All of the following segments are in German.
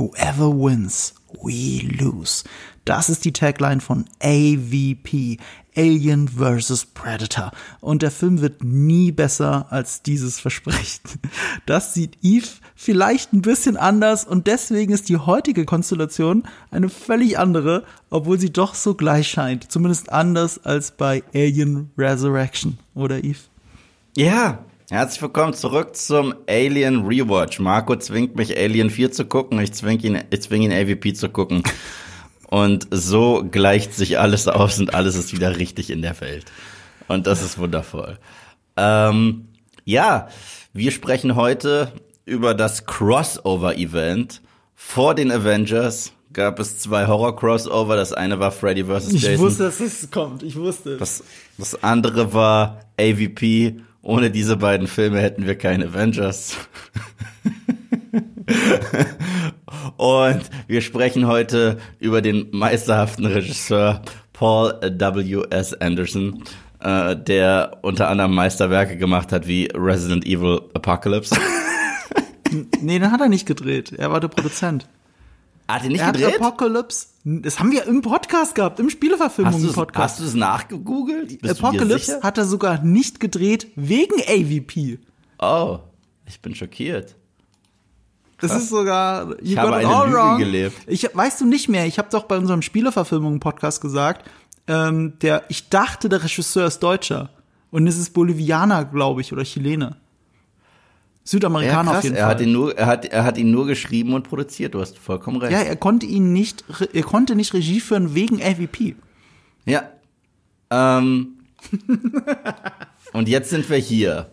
Whoever wins, we lose. Das ist die Tagline von AVP, Alien vs. Predator. Und der Film wird nie besser als dieses Versprechen. Das sieht Eve vielleicht ein bisschen anders und deswegen ist die heutige Konstellation eine völlig andere, obwohl sie doch so gleich scheint. Zumindest anders als bei Alien Resurrection, oder Eve? Ja, Herzlich willkommen zurück zum Alien Rewatch. Marco zwingt mich Alien 4 zu gucken, ich zwing ihn, ich zwing ihn AVP zu gucken. Und so gleicht sich alles aus und alles ist wieder richtig in der Welt. Und das ist wundervoll. Ähm, ja, wir sprechen heute über das Crossover-Event. Vor den Avengers gab es zwei Horror-Crossover. Das eine war Freddy vs. Jason. Ich wusste, dass es kommt. Ich wusste. Das, das andere war AVP. Ohne diese beiden Filme hätten wir keine Avengers. Und wir sprechen heute über den meisterhaften Regisseur Paul W. S. Anderson, äh, der unter anderem Meisterwerke gemacht hat wie Resident Evil Apocalypse. nee, den hat er nicht gedreht. Er war der Produzent. Hat er nicht er gedreht? Apocalypse. Das haben wir im Podcast gehabt, im Spieleverfilmungen-Podcast. Hast du es nachgegoogelt? Bist Apocalypse hat er sogar nicht gedreht wegen AVP. Oh, ich bin schockiert. Das ist sogar. You ich habe eine Lüge wrong. gelebt. Ich weißt du nicht mehr. Ich habe doch bei unserem Spieleverfilmungen-Podcast gesagt, ähm, der ich dachte, der Regisseur ist Deutscher und es ist Bolivianer, glaube ich, oder Chilene. Südamerikaner ja, auf jeden er Fall. Hat ihn nur, er, hat, er hat ihn nur geschrieben und produziert, du hast vollkommen recht. Ja, er konnte ihn nicht, er konnte nicht Regie führen wegen AVP. Ja. Ähm. und jetzt sind wir hier.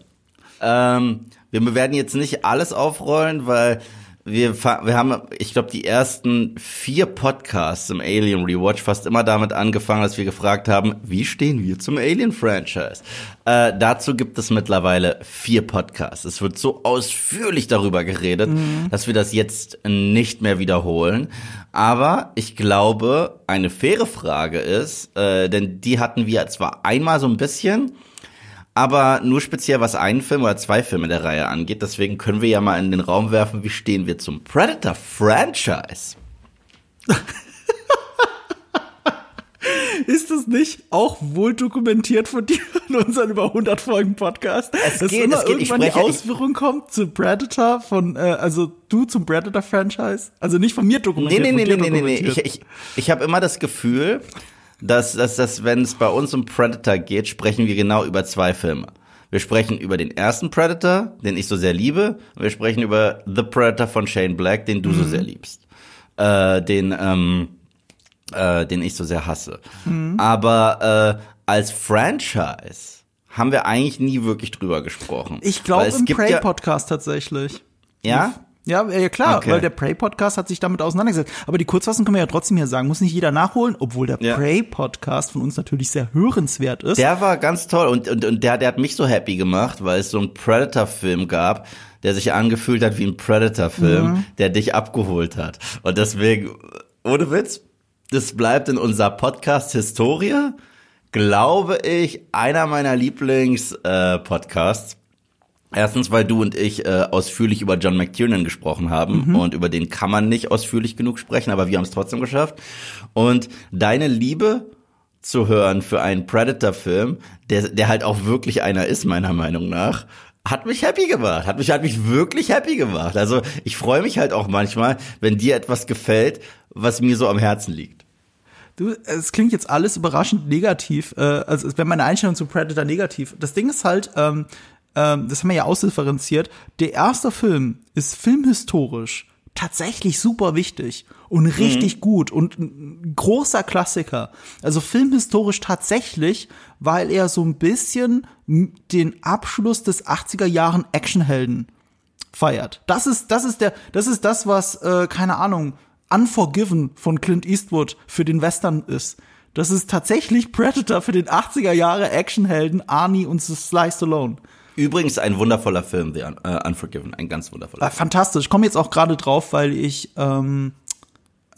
Ähm, wir werden jetzt nicht alles aufrollen, weil wir, wir haben, ich glaube, die ersten vier Podcasts im Alien Rewatch fast immer damit angefangen, dass wir gefragt haben, wie stehen wir zum Alien-Franchise? Äh, dazu gibt es mittlerweile vier Podcasts. Es wird so ausführlich darüber geredet, mhm. dass wir das jetzt nicht mehr wiederholen. Aber ich glaube, eine faire Frage ist, äh, denn die hatten wir zwar einmal so ein bisschen, aber nur speziell was einen Film oder zwei Filme der Reihe angeht. Deswegen können wir ja mal in den Raum werfen, wie stehen wir zum Predator-Franchise? Ist das nicht auch wohl dokumentiert von dir in unseren über 100 Folgen Podcast? Es dass geht, immer es geht. irgendwann Ich die Ausführung kommt zu Predator von, äh, also du zum Predator-Franchise? Also nicht von mir dokumentiert, nee, nee, nee, nee, nee, nee. Ich, ich, ich habe immer das Gefühl, dass, dass, dass wenn es bei uns um Predator geht, sprechen wir genau über zwei Filme. Wir sprechen über den ersten Predator, den ich so sehr liebe, und wir sprechen über The Predator von Shane Black, den du mhm. so sehr liebst. Äh, den, ähm, äh, den ich so sehr hasse. Mhm. Aber äh, als Franchise haben wir eigentlich nie wirklich drüber gesprochen. Ich glaube im Prey-Podcast ja tatsächlich. Ja? Ja, ja klar, okay. weil der Prey-Podcast hat sich damit auseinandergesetzt. Aber die Kurzfassung können wir ja trotzdem hier sagen, muss nicht jeder nachholen, obwohl der ja. Prey-Podcast von uns natürlich sehr hörenswert ist. Der war ganz toll und, und, und der, der hat mich so happy gemacht, weil es so einen Predator-Film gab, der sich angefühlt hat wie ein Predator-Film, mhm. der dich abgeholt hat. Und deswegen, ohne Witz, das bleibt in unserer Podcast-Historie, glaube ich, einer meiner Lieblings-Podcasts. Äh, Erstens, weil du und ich äh, ausführlich über John McTiernan gesprochen haben mhm. und über den kann man nicht ausführlich genug sprechen, aber wir haben es trotzdem geschafft. Und deine Liebe zu hören für einen Predator-Film, der, der halt auch wirklich einer ist, meiner Meinung nach, hat mich happy gemacht, hat mich, hat mich wirklich happy gemacht. Also ich freue mich halt auch manchmal, wenn dir etwas gefällt, was mir so am Herzen liegt. Du, es klingt jetzt alles überraschend negativ, äh, also es wäre meine Einstellung zu Predator negativ. Das Ding ist halt, ähm, ähm, das haben wir ja ausdifferenziert, der erste Film ist filmhistorisch tatsächlich super wichtig und mhm. richtig mhm. gut und ein großer Klassiker. Also filmhistorisch tatsächlich, weil er so ein bisschen den Abschluss des 80er Jahren Actionhelden feiert. Das ist das ist der das ist das was äh, keine Ahnung Unforgiven von Clint Eastwood für den Western ist. Das ist tatsächlich Predator für den 80er Jahre Actionhelden Arnie und Sly Stallone. Übrigens ein wundervoller Film, The Un uh, Unforgiven, ein ganz wundervoller. Äh, fantastisch. Ich komme jetzt auch gerade drauf, weil ich ähm,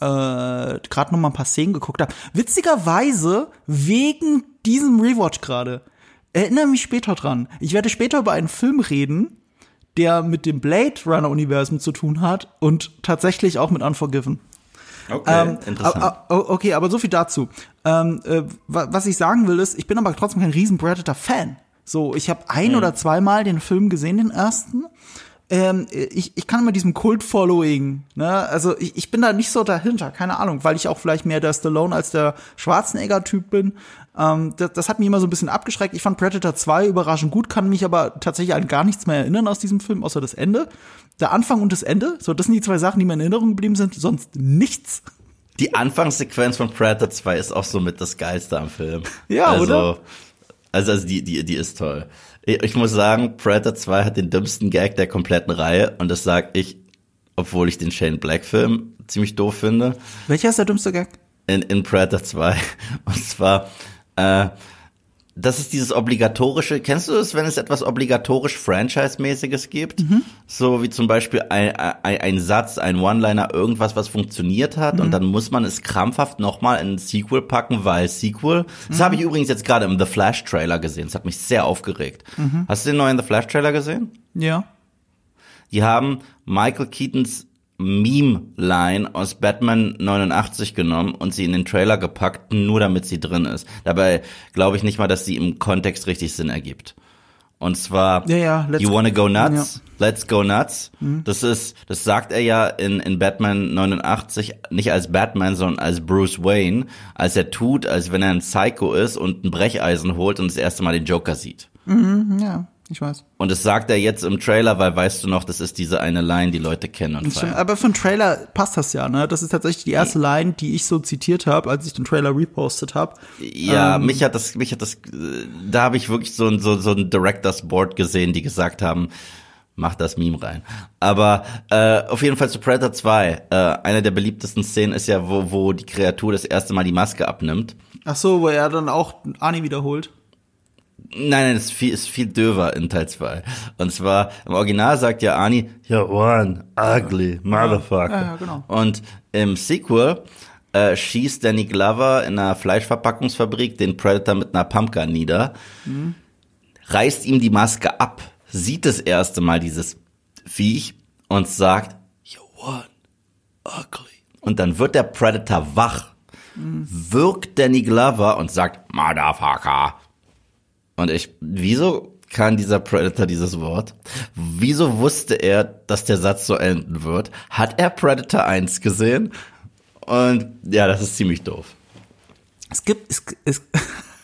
äh, gerade noch mal ein paar Szenen geguckt habe. Witzigerweise wegen diesem Rewatch gerade. Erinnere mich später dran. Ich werde später über einen Film reden, der mit dem Blade Runner Universum zu tun hat und tatsächlich auch mit Unforgiven. Okay, Ähm, interessant. okay, aber so viel dazu. Ähm, äh, wa- was ich sagen will ist, ich bin aber trotzdem kein riesen Predator-Fan. So, ich habe ein oder zweimal den Film gesehen, den ersten. Ähm, ich, ich kann mit diesem Kult-Following, ne, also ich, ich bin da nicht so dahinter, keine Ahnung, weil ich auch vielleicht mehr der Stallone als der Schwarzenegger-Typ bin. Ähm, das, das hat mich immer so ein bisschen abgeschreckt. Ich fand Predator 2 überraschend gut, kann mich aber tatsächlich an gar nichts mehr erinnern aus diesem Film, außer das Ende. Der Anfang und das Ende, so, das sind die zwei Sachen, die mir in Erinnerung geblieben sind, sonst nichts. Die Anfangssequenz von Predator 2 ist auch so mit das Geilste am Film. Ja, also, oder? Also, also die, die, die ist toll. Ich, muss sagen, Predator 2 hat den dümmsten Gag der kompletten Reihe und das sag ich, obwohl ich den Shane Black Film ziemlich doof finde. Welcher ist der dümmste Gag? in, in Predator 2. Und zwar, äh, das ist dieses obligatorische, kennst du es, wenn es etwas obligatorisch Franchise-mäßiges gibt? So wie zum Beispiel ein, ein, ein Satz, ein One-Liner, irgendwas, was funktioniert hat und dann muss man es krampfhaft nochmal in ein Sequel packen, weil Sequel. Das habe ich übrigens jetzt gerade im The Flash-Trailer gesehen. Das hat mich sehr aufgeregt. Hast du den neuen The Flash-Trailer gesehen? Ja. Die haben Michael Keatons Meme-Line aus Batman 89 genommen und sie in den Trailer gepackt, nur damit sie drin ist. Dabei glaube ich nicht mal, dass sie im Kontext richtig Sinn ergibt. Und zwar, Ja, ja, you wanna go nuts? Let's go nuts. Das ist, das sagt er ja in, in Batman 89 nicht als Batman, sondern als Bruce Wayne, als er tut, als wenn er ein Psycho ist und ein Brecheisen holt und das erste Mal den Joker sieht. Ja, ich weiß. Und das sagt er jetzt im Trailer, weil weißt du noch, das ist diese eine Line, die Leute kennen und feiern. aber für einen Trailer passt das ja, ne? Das ist tatsächlich die erste Line, die ich so zitiert habe, als ich den Trailer repostet habe. Ja, Ähm. mich hat das, mich hat das, da habe ich wirklich so ein, so, so ein Directors Board gesehen, die gesagt haben, mach das Meme rein. Aber äh, auf jeden Fall zu Predator 2. Äh, eine der beliebtesten Szenen ist ja, wo, wo die Kreatur das erste Mal die Maske abnimmt. Ach so, wo er dann auch Ani wiederholt. Nein, nein, das ist viel, ist viel döver in Teil 2. Und zwar, im Original sagt ja Arnie, you're one ugly motherfucker. Ja, ja, genau. Und im Sequel äh, schießt Danny Glover in einer Fleischverpackungsfabrik den Predator mit einer Pumpgun nieder, reißt ihm die Maske ab, sieht das erste Mal dieses Viech und sagt, you're one ugly. Und dann wird der Predator wach, wirkt Danny Glover und sagt, Motherfucker. Und ich, wieso kann dieser Predator dieses Wort? Wieso wusste er, dass der Satz so enden wird? Hat er Predator 1 gesehen? Und ja, das ist ziemlich doof. Es gibt, es, es,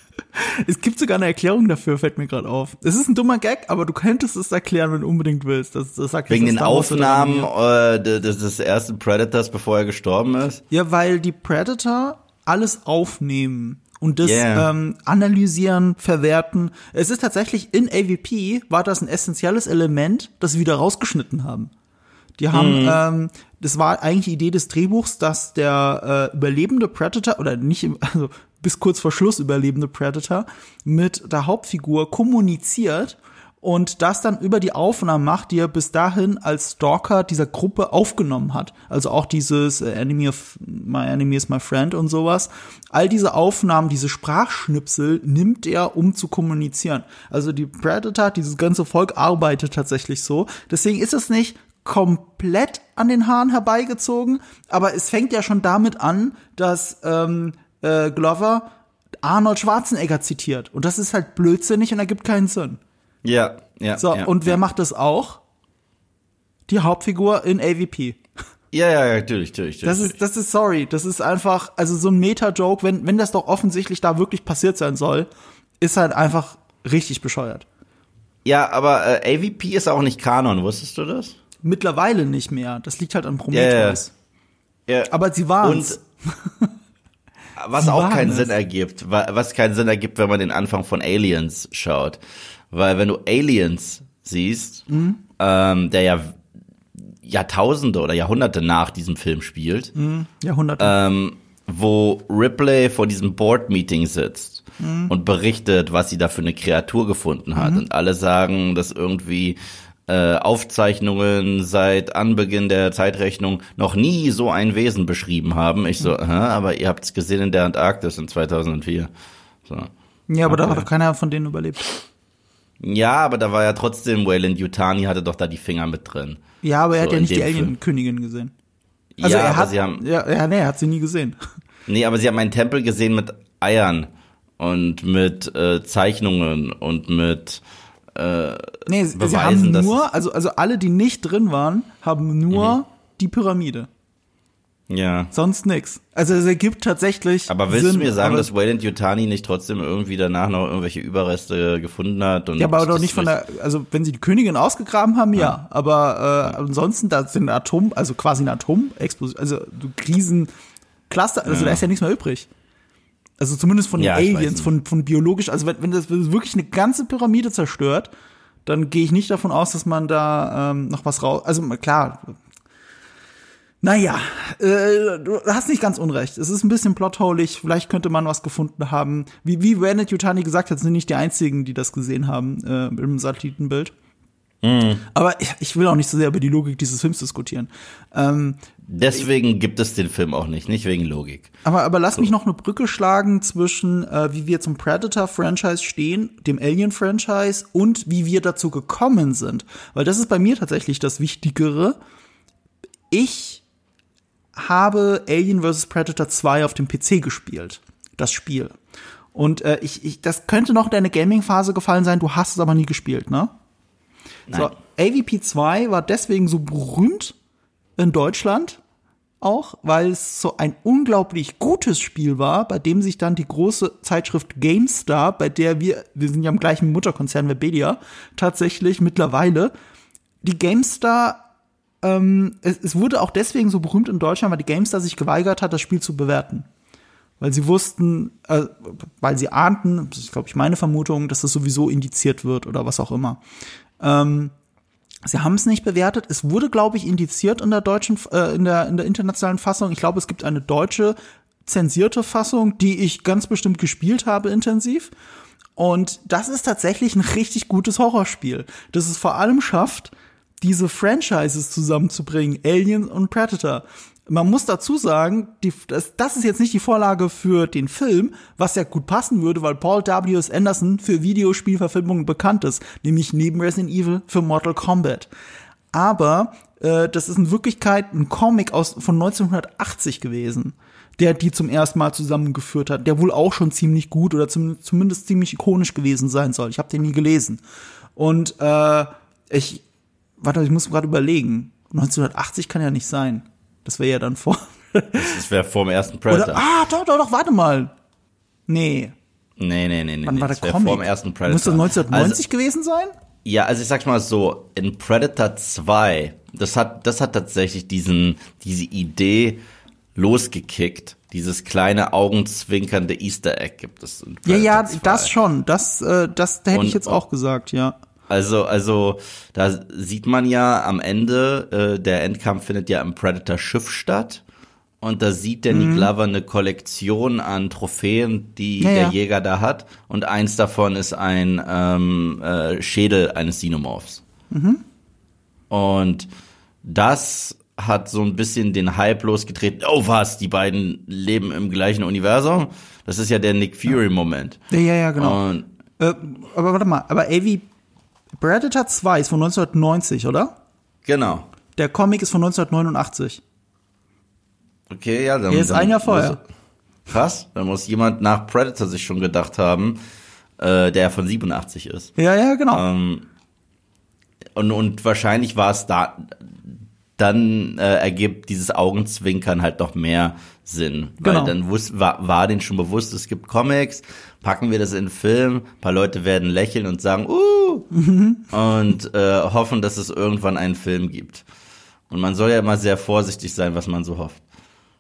es gibt sogar eine Erklärung dafür, fällt mir gerade auf. Es ist ein dummer Gag, aber du könntest es erklären, wenn du unbedingt willst. Das, das sagt Wegen den Aufnahmen äh, des, des ersten Predators, bevor er gestorben ist. Ja, weil die Predator alles aufnehmen und das Yeah. ähm, analysieren, verwerten. Es ist tatsächlich in AVP war das ein essentielles Element, das sie wieder rausgeschnitten haben. Die haben, Mhm. ähm, das war eigentlich die Idee des Drehbuchs, dass der äh, überlebende Predator oder nicht, also bis kurz vor Schluss überlebende Predator mit der Hauptfigur kommuniziert und das dann über die Aufnahmen macht, die er bis dahin als Stalker dieser Gruppe aufgenommen hat. Also auch dieses äh, Enemy of My Enemy is My Friend und sowas. All diese Aufnahmen, diese Sprachschnipsel nimmt er, um zu kommunizieren. Also die Predator, dieses ganze Volk arbeitet tatsächlich so. Deswegen ist es nicht komplett an den Haaren herbeigezogen, aber es fängt ja schon damit an, dass ähm, äh, Glover Arnold Schwarzenegger zitiert. Und das ist halt blödsinnig und ergibt keinen Sinn. Ja, ja. So, ja, und wer ja. macht das auch? Die Hauptfigur in AVP. Ja, ja, ja, natürlich, natürlich. Das natürlich. ist, das ist sorry, das ist einfach, also so ein Meta-Joke, wenn, wenn das doch offensichtlich da wirklich passiert sein soll, ist halt einfach richtig bescheuert. ja, aber äh, AVP ist auch nicht Kanon, wusstest du das? Mittlerweile nicht mehr. Das liegt halt an Prometheus. Ja. Aber sie waren's. Und was Sie auch waren keinen es. Sinn ergibt, wa- was keinen Sinn ergibt, wenn man den Anfang von Aliens schaut. Weil wenn du Aliens siehst, Mhm. ähm, der ja Jahrtausende oder Jahrhunderte nach diesem Film spielt, Jahrhunderte. ähm, wo Ripley vor diesem Board-Meeting sitzt und berichtet, was sie da für eine Kreatur gefunden hat. Und alle sagen, dass irgendwie äh, Aufzeichnungen seit Anbeginn der Zeitrechnung noch nie so ein Wesen beschrieben haben. Ich so, hä, aber ihr habt es gesehen in der Antarktis in 2004. So. ja, aber da okay. hat doch keiner von denen überlebt. Ja, aber da war ja trotzdem, Wayland Yutani hatte doch da die Finger mit drin. Ja, aber er So, hat ja nicht die. Alien-Königin gesehen. Also ja, er aber hat, sie haben, ja, ja, nee, er hat sie nie gesehen. nee, aber sie haben einen Tempel gesehen mit Eiern und mit äh, Zeichnungen und mit, Nee, sie, sie Beweisen, haben nur, also, also alle, die nicht drin waren, haben nur Mhm. die Pyramide. Ja. Sonst nix. Also es ergibt tatsächlich. Aber willst Sinn, du mir sagen, dass Wayland Yutani nicht trotzdem irgendwie danach noch irgendwelche Überreste gefunden hat? Und Ja, aber doch nicht von der, also wenn sie die Königin ausgegraben haben, ja. Aber äh, ansonsten, da sind Atom, also quasi eine Atomexplosion, also du Riesen Cluster, also da ist ja nichts mehr übrig. Also zumindest von den Ja, Aliens, von, von biologisch, also wenn, wenn das wenn das wirklich eine ganze Pyramide zerstört, dann gehe ich nicht davon aus, dass man da ähm, noch was raus. Also klar. Naja, äh, du hast nicht ganz unrecht. Es ist ein bisschen plotholig. Vielleicht könnte man was gefunden haben. Wie, wie Renet Yutani gesagt hat, sind nicht die einzigen, die das gesehen haben äh, im Satellitenbild. Aber ich, ich will auch nicht so sehr über die Logik dieses Films diskutieren. Ähm, Deswegen gibt es den Film auch nicht, nicht wegen Logik. aber, aber lass mich noch eine Brücke schlagen zwischen, äh, wie wir zum Predator-Franchise stehen, dem Alien-Franchise und wie wir dazu gekommen sind. Weil das ist bei mir tatsächlich das Wichtigere. Ich habe Alien vs. Predator 2 auf dem PC gespielt. Das Spiel. Und äh, ich, ich, das könnte noch in deine Gaming-Phase gefallen sein, du hast es aber nie gespielt, ne? So, AVP 2 war deswegen so berühmt in Deutschland auch, weil es so ein unglaublich gutes Spiel war, bei dem sich dann die große Zeitschrift GameStar, bei der wir, wir sind ja im gleichen Mutterkonzern Webedia, tatsächlich mittlerweile, die GameStar, ähm, es, es wurde auch deswegen so berühmt in Deutschland, weil die GameStar sich geweigert hat, das Spiel zu bewerten. Weil sie wussten, äh, weil sie ahnten, das ist, glaube ich, meine Vermutung, dass das sowieso indiziert wird oder was auch immer. Ähm, Sie haben es nicht bewertet. Es wurde, glaube ich, indiziert in der deutschen, äh, in der in der internationalen Fassung. Ich glaube, es gibt eine deutsche zensierte Fassung, die ich ganz bestimmt gespielt habe intensiv. Und das ist tatsächlich ein richtig gutes Horrorspiel, das es vor allem schafft, diese Franchises zusammenzubringen, Alien und Predator. Man muss dazu sagen, die, das, das ist jetzt nicht die Vorlage für den Film, was ja gut passen würde, weil Paul W. S. Anderson für Videospielverfilmungen bekannt ist, nämlich neben Resident Evil für Mortal Kombat. Aber äh, das ist in Wirklichkeit ein Comic aus von 1980 gewesen, der die zum ersten Mal zusammengeführt hat, der wohl auch schon ziemlich gut oder zum, zumindest ziemlich ikonisch gewesen sein soll. Ich habe den nie gelesen. Und äh, ich, warte, ich muss gerade überlegen. 1980 kann ja nicht sein. Das wäre ja dann vor. Das wäre vor dem ersten Predator. Oder, ah, doch, doch, doch, warte mal. Nee, nee, nee, nee, nee. wann war der Comic? vor dem ersten Predator. Muss das 1990 Also, gewesen sein? ja, also ich sag's mal so, in Predator 2, das hat, das hat tatsächlich diesen, diese Idee losgekickt. Dieses kleine augenzwinkernde Easter Egg gibt es. in Ja, ja, Predator 2. das schon. Das, äh, das hätte Und- ich jetzt auch gesagt, ja. Also, also, da sieht man ja am Ende, äh, der Endkampf findet ja im Predator-Schiff statt. Und da sieht Danny Mhm. Glover eine Kollektion an Trophäen, die Ja, der ja. Jäger da hat. Und eins davon ist ein ähm, äh, Schädel eines Xenomorphs. Mhm. Und das hat so ein bisschen den Hype losgetreten. Oh was, die beiden leben im gleichen Universum? Das ist ja der Nick Fury-Moment. Ja, ja, ja, genau. Und Äh, aber warte mal, aber AV Predator 2 ist von 1990, oder? genau. Der Comic ist von 1989. Okay, ja, dann. Er ist dann ein Jahr vorher. Krass, dann muss jemand nach Predator sich schon gedacht haben, äh, der von 87 ist. Ja, ja, genau. Ähm, und, und wahrscheinlich war es da, dann äh, ergibt dieses Augenzwinkern halt noch mehr Sinn. Weil Genau. dann wus war, war denen schon bewusst, es gibt Comics, packen wir das in einen Film, ein paar Leute werden lächeln und sagen, uh, und äh, hoffen, dass es irgendwann einen Film gibt. Und man soll ja immer sehr vorsichtig sein, was man so hofft.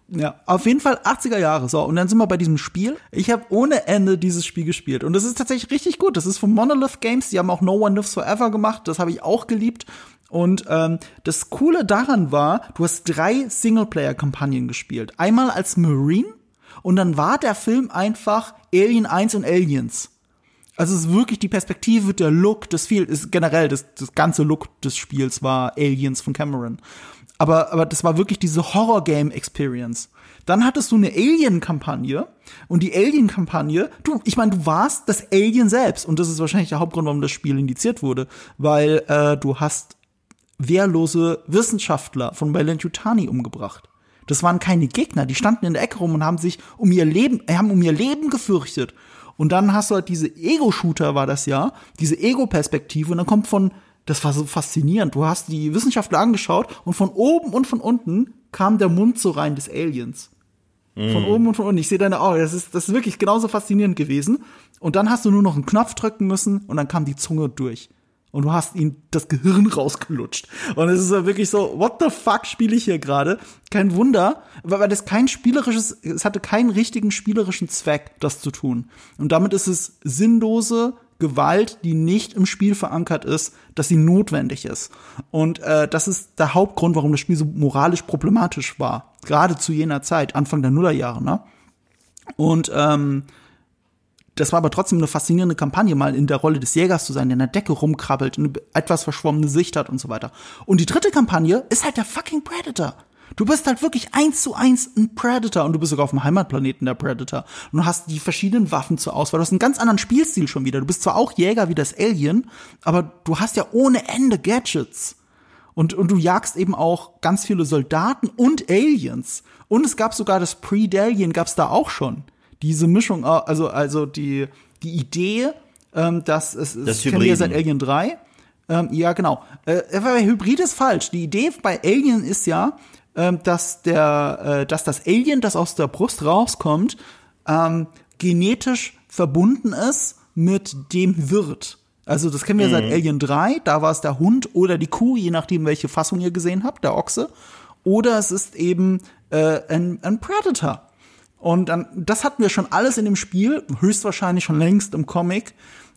Ja, auf jeden Fall 80er Jahre. So, und dann sind wir bei diesem Spiel. Ich habe ohne Ende dieses Spiel gespielt. Und das ist tatsächlich richtig gut. Das ist von Monolith Games. Die haben auch No One Lives Forever gemacht. Das habe ich auch geliebt. Und ähm, das Coole daran war, du hast drei Singleplayer-Kampagnen gespielt. Einmal als Marine und dann war der Film einfach Alien 1 und Aliens. Also es ist wirklich die Perspektive, der Look, das viel ist generell das, das ganze Look des Spiels war Aliens von Cameron. aber, aber das war wirklich diese Horror-Game-Experience. Dann hattest du eine Alien-Kampagne und die Alien-Kampagne, du, ich meine, du warst das Alien selbst und das ist wahrscheinlich der Hauptgrund, warum das Spiel indiziert wurde, weil äh, du hast wehrlose Wissenschaftler von Wayland Yutani umgebracht. Das waren keine Gegner, die standen in der Ecke rum und haben sich um ihr Leben, haben um ihr Leben gefürchtet. Und dann hast du halt diese Ego-Shooter, war das ja, diese Ego-Perspektive und dann kommt von, das war so faszinierend, du hast die Wissenschaftler angeschaut und von oben und von unten kam der Mund so rein des Aliens. Von Mhm. oben und von unten. Ich sehe deine Augen. Das ist, das ist wirklich genauso faszinierend gewesen. Und dann hast du nur noch einen Knopf drücken müssen und dann kam die Zunge durch. Und du hast ihm das Gehirn rausgelutscht. Und es ist ja wirklich so, what the fuck spiele ich hier gerade? Kein Wunder, weil das kein spielerisches, es hatte keinen richtigen spielerischen Zweck, das zu tun. Und damit ist es sinnlose Gewalt, die nicht im Spiel verankert ist, dass sie notwendig ist. Und äh, das ist der Hauptgrund, warum das Spiel so moralisch problematisch war. Gerade zu jener Zeit, Anfang der Nullerjahre, ne? Und ähm, das war aber trotzdem eine faszinierende Kampagne, mal in der Rolle des Jägers zu sein, der in der Decke rumkrabbelt, eine etwas verschwommene Sicht hat und so weiter. Und die dritte Kampagne ist halt der fucking Predator. Du bist halt wirklich eins zu eins ein Predator und du bist sogar auf dem Heimatplaneten der Predator. Und du hast die verschiedenen Waffen zur Auswahl. Du hast einen ganz anderen Spielstil schon wieder. Du bist zwar auch Jäger wie das Alien, aber du hast ja ohne Ende Gadgets. Und, und du jagst eben auch ganz viele Soldaten und Aliens. Und es gab sogar das Predalien, gab's da auch schon. Diese Mischung, also, also die, die Idee, ähm, dass es, es Das kennen wir seit Alien 3. Ähm, ja, genau. Äh, Hybrid ist falsch. Die Idee bei Alien ist ja, ähm, dass der, äh, dass das Alien, das aus der Brust rauskommt, ähm, genetisch verbunden ist mit dem Wirt. Also das kennen wir seit Alien 3, da war es der Hund oder die Kuh, je nachdem, welche Fassung ihr gesehen habt, der Ochse. Oder es ist eben äh, ein, ein Predator. Und dann, das hatten wir schon alles in dem Spiel, höchstwahrscheinlich schon längst im Comic.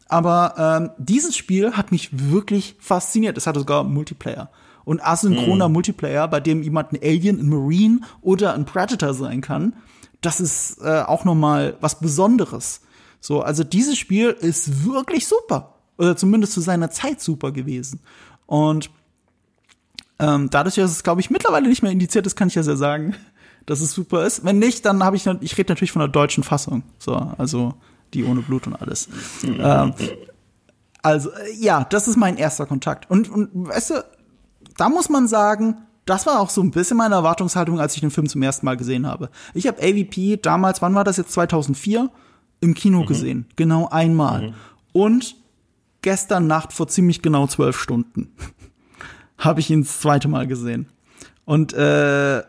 Aber ähm, dieses Spiel hat mich wirklich fasziniert. Es hatte sogar Multiplayer. Und asynchroner Multiplayer, bei dem jemand ein Alien, ein Marine oder ein Predator sein kann, das ist äh, auch noch mal was Besonderes. So, also dieses Spiel ist wirklich super. Oder zumindest zu seiner Zeit super gewesen. Und ähm, dadurch, dass es, glaube ich, mittlerweile nicht mehr indiziert ist, kann ich ja sehr sagen, dass es super ist. Wenn nicht, dann habe ich, ich rede natürlich von der deutschen Fassung. So, also die ohne Blut und alles. ähm, also, äh, ja, das ist mein erster Kontakt. Und, und weißt du, da muss man sagen, das war auch so ein bisschen meine Erwartungshaltung, als ich den Film zum ersten Mal gesehen habe. Ich habe AVP damals, wann war das jetzt, 2004, im Kino gesehen. Genau einmal. Und gestern Nacht vor ziemlich genau zwölf Stunden habe ich ihn das zweite Mal gesehen. Und äh,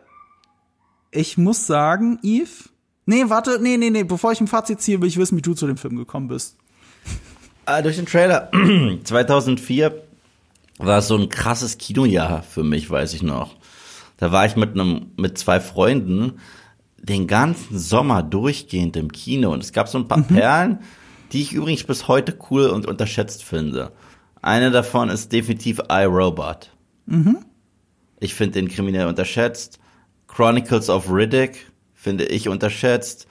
ich muss sagen, Yves, nee, warte, nee, nee, nee, bevor ich ein Fazit ziehe, will ich wissen, wie du zu dem Film gekommen bist. Ah, durch den Trailer. 2004 war es so ein krasses Kinojahr für mich, weiß ich noch. Da war ich mit einem, mit zwei Freunden den ganzen Sommer durchgehend im Kino und es gab so ein paar Perlen, die ich übrigens bis heute cool und unterschätzt finde. Eine davon ist definitiv iRobot. Ich finde den kriminell unterschätzt. Chronicles of Riddick finde ich unterschätzt.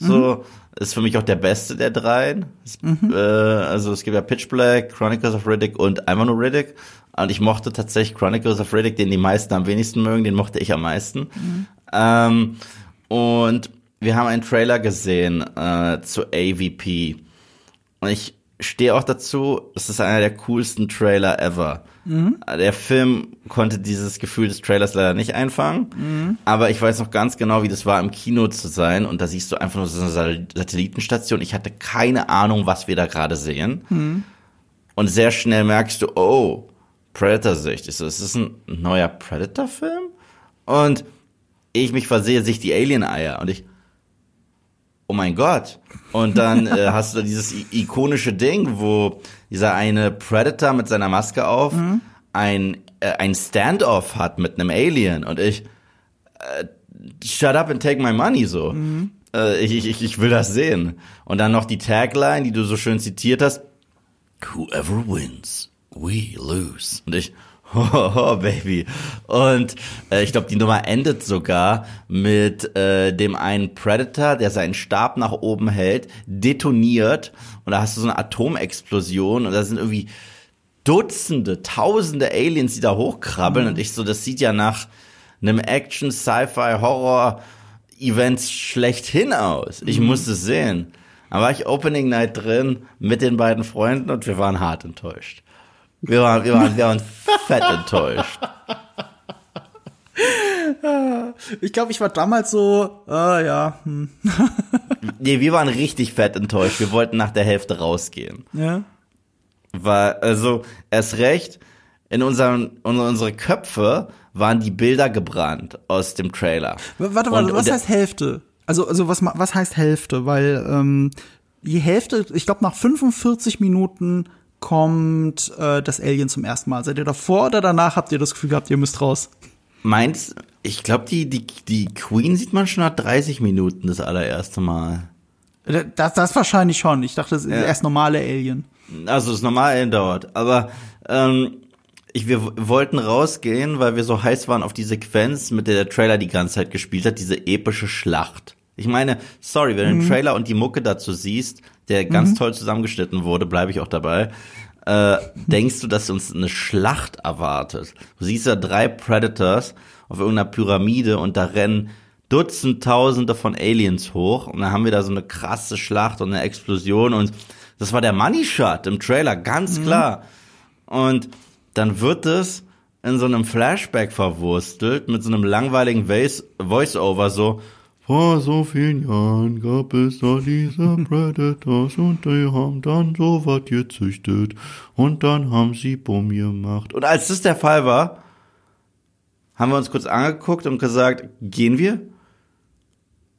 So, ist für mich auch der beste der dreien. Es, äh, also es gibt ja Pitch Black, Chronicles of Riddick und einfach nur Riddick. Und ich mochte tatsächlich Chronicles of Riddick, den die meisten am wenigsten mögen, den mochte ich am meisten. Ähm, und wir haben einen Trailer gesehen äh, zu AVP. Und ich stehe auch dazu, es ist einer der coolsten Trailer ever. Der Film konnte dieses Gefühl des Trailers leider nicht einfangen, aber ich weiß noch ganz genau, wie das war, im Kino zu sein. Und da siehst du einfach nur so eine Satellitenstation. Ich hatte keine Ahnung, was wir da gerade sehen. Und sehr schnell merkst du, oh, Predator-Sicht. Ist das ein neuer Predator-Film? Und ich mich versehe, sich die Alien-Eier. Und ich, oh mein Gott. Und dann äh, hast du dieses ikonische Ding, wo dieser eine Predator mit seiner Maske auf ein, äh, ein Standoff hat mit einem Alien. Und ich, äh, shut up and take my money so. Äh, ich, ich, ich will das sehen. Und dann noch die Tagline, die du so schön zitiert hast. Whoever wins, we lose. Und ich, oh, Baby. Und äh, ich glaube, die Nummer endet sogar mit äh, dem einen Predator, der seinen Stab nach oben hält, detoniert und da hast du so eine Atomexplosion und da sind irgendwie Dutzende, Tausende Aliens, die da hochkrabbeln und ich so, das sieht ja nach einem Action, Sci-Fi, Horror Events schlechthin aus. Ich muss es sehen. Da war ich Opening Night drin mit den beiden Freunden und wir waren hart enttäuscht. Wir waren, wir waren, wir waren fett enttäuscht. Ich glaube, ich war damals so, äh, ja. Hm. Nee, wir waren richtig fett enttäuscht. Wir wollten nach der Hälfte rausgehen. ja. Weil, also, erst recht, in unseren, in unsere Köpfe waren die Bilder gebrannt aus dem Trailer. Warte, warte, Und- was heißt Hälfte? Also, also was, was heißt Hälfte? Weil ähm, die Hälfte, ich glaube, nach 45 Minuten kommt äh, das Alien zum ersten Mal. Seid ihr davor oder danach habt ihr das Gefühl gehabt, ihr müsst raus? Meins, ich glaube, die, die, die Queen sieht man schon nach 30 Minuten das allererste Mal. Das, das wahrscheinlich schon. Ich dachte, das ist Ja. erst normale Alien. Also das normal dauert. Aber ähm, ich, wir wollten rausgehen, weil wir so heiß waren auf die Sequenz, mit der der Trailer die ganze Zeit gespielt hat, diese epische Schlacht. Ich meine, sorry, wenn du den Trailer und die Mucke dazu siehst, der ganz toll zusammengeschnitten wurde, bleibe ich auch dabei, äh, denkst du, dass uns eine Schlacht erwartet. Du siehst da drei Predators auf irgendeiner Pyramide und da rennen Dutzend Tausende von Aliens hoch und dann haben wir da so eine krasse Schlacht und eine Explosion und das war der Money Shot im Trailer, ganz klar. Und dann wird es in so einem Flashback verwurstelt mit so einem langweiligen Voice- Voice-Over so, vor so vielen Jahren gab es da diese Predators und die haben dann so was gezüchtet und dann haben sie Bumm gemacht. Und als das der Fall war, haben wir uns kurz angeguckt und gesagt, gehen wir?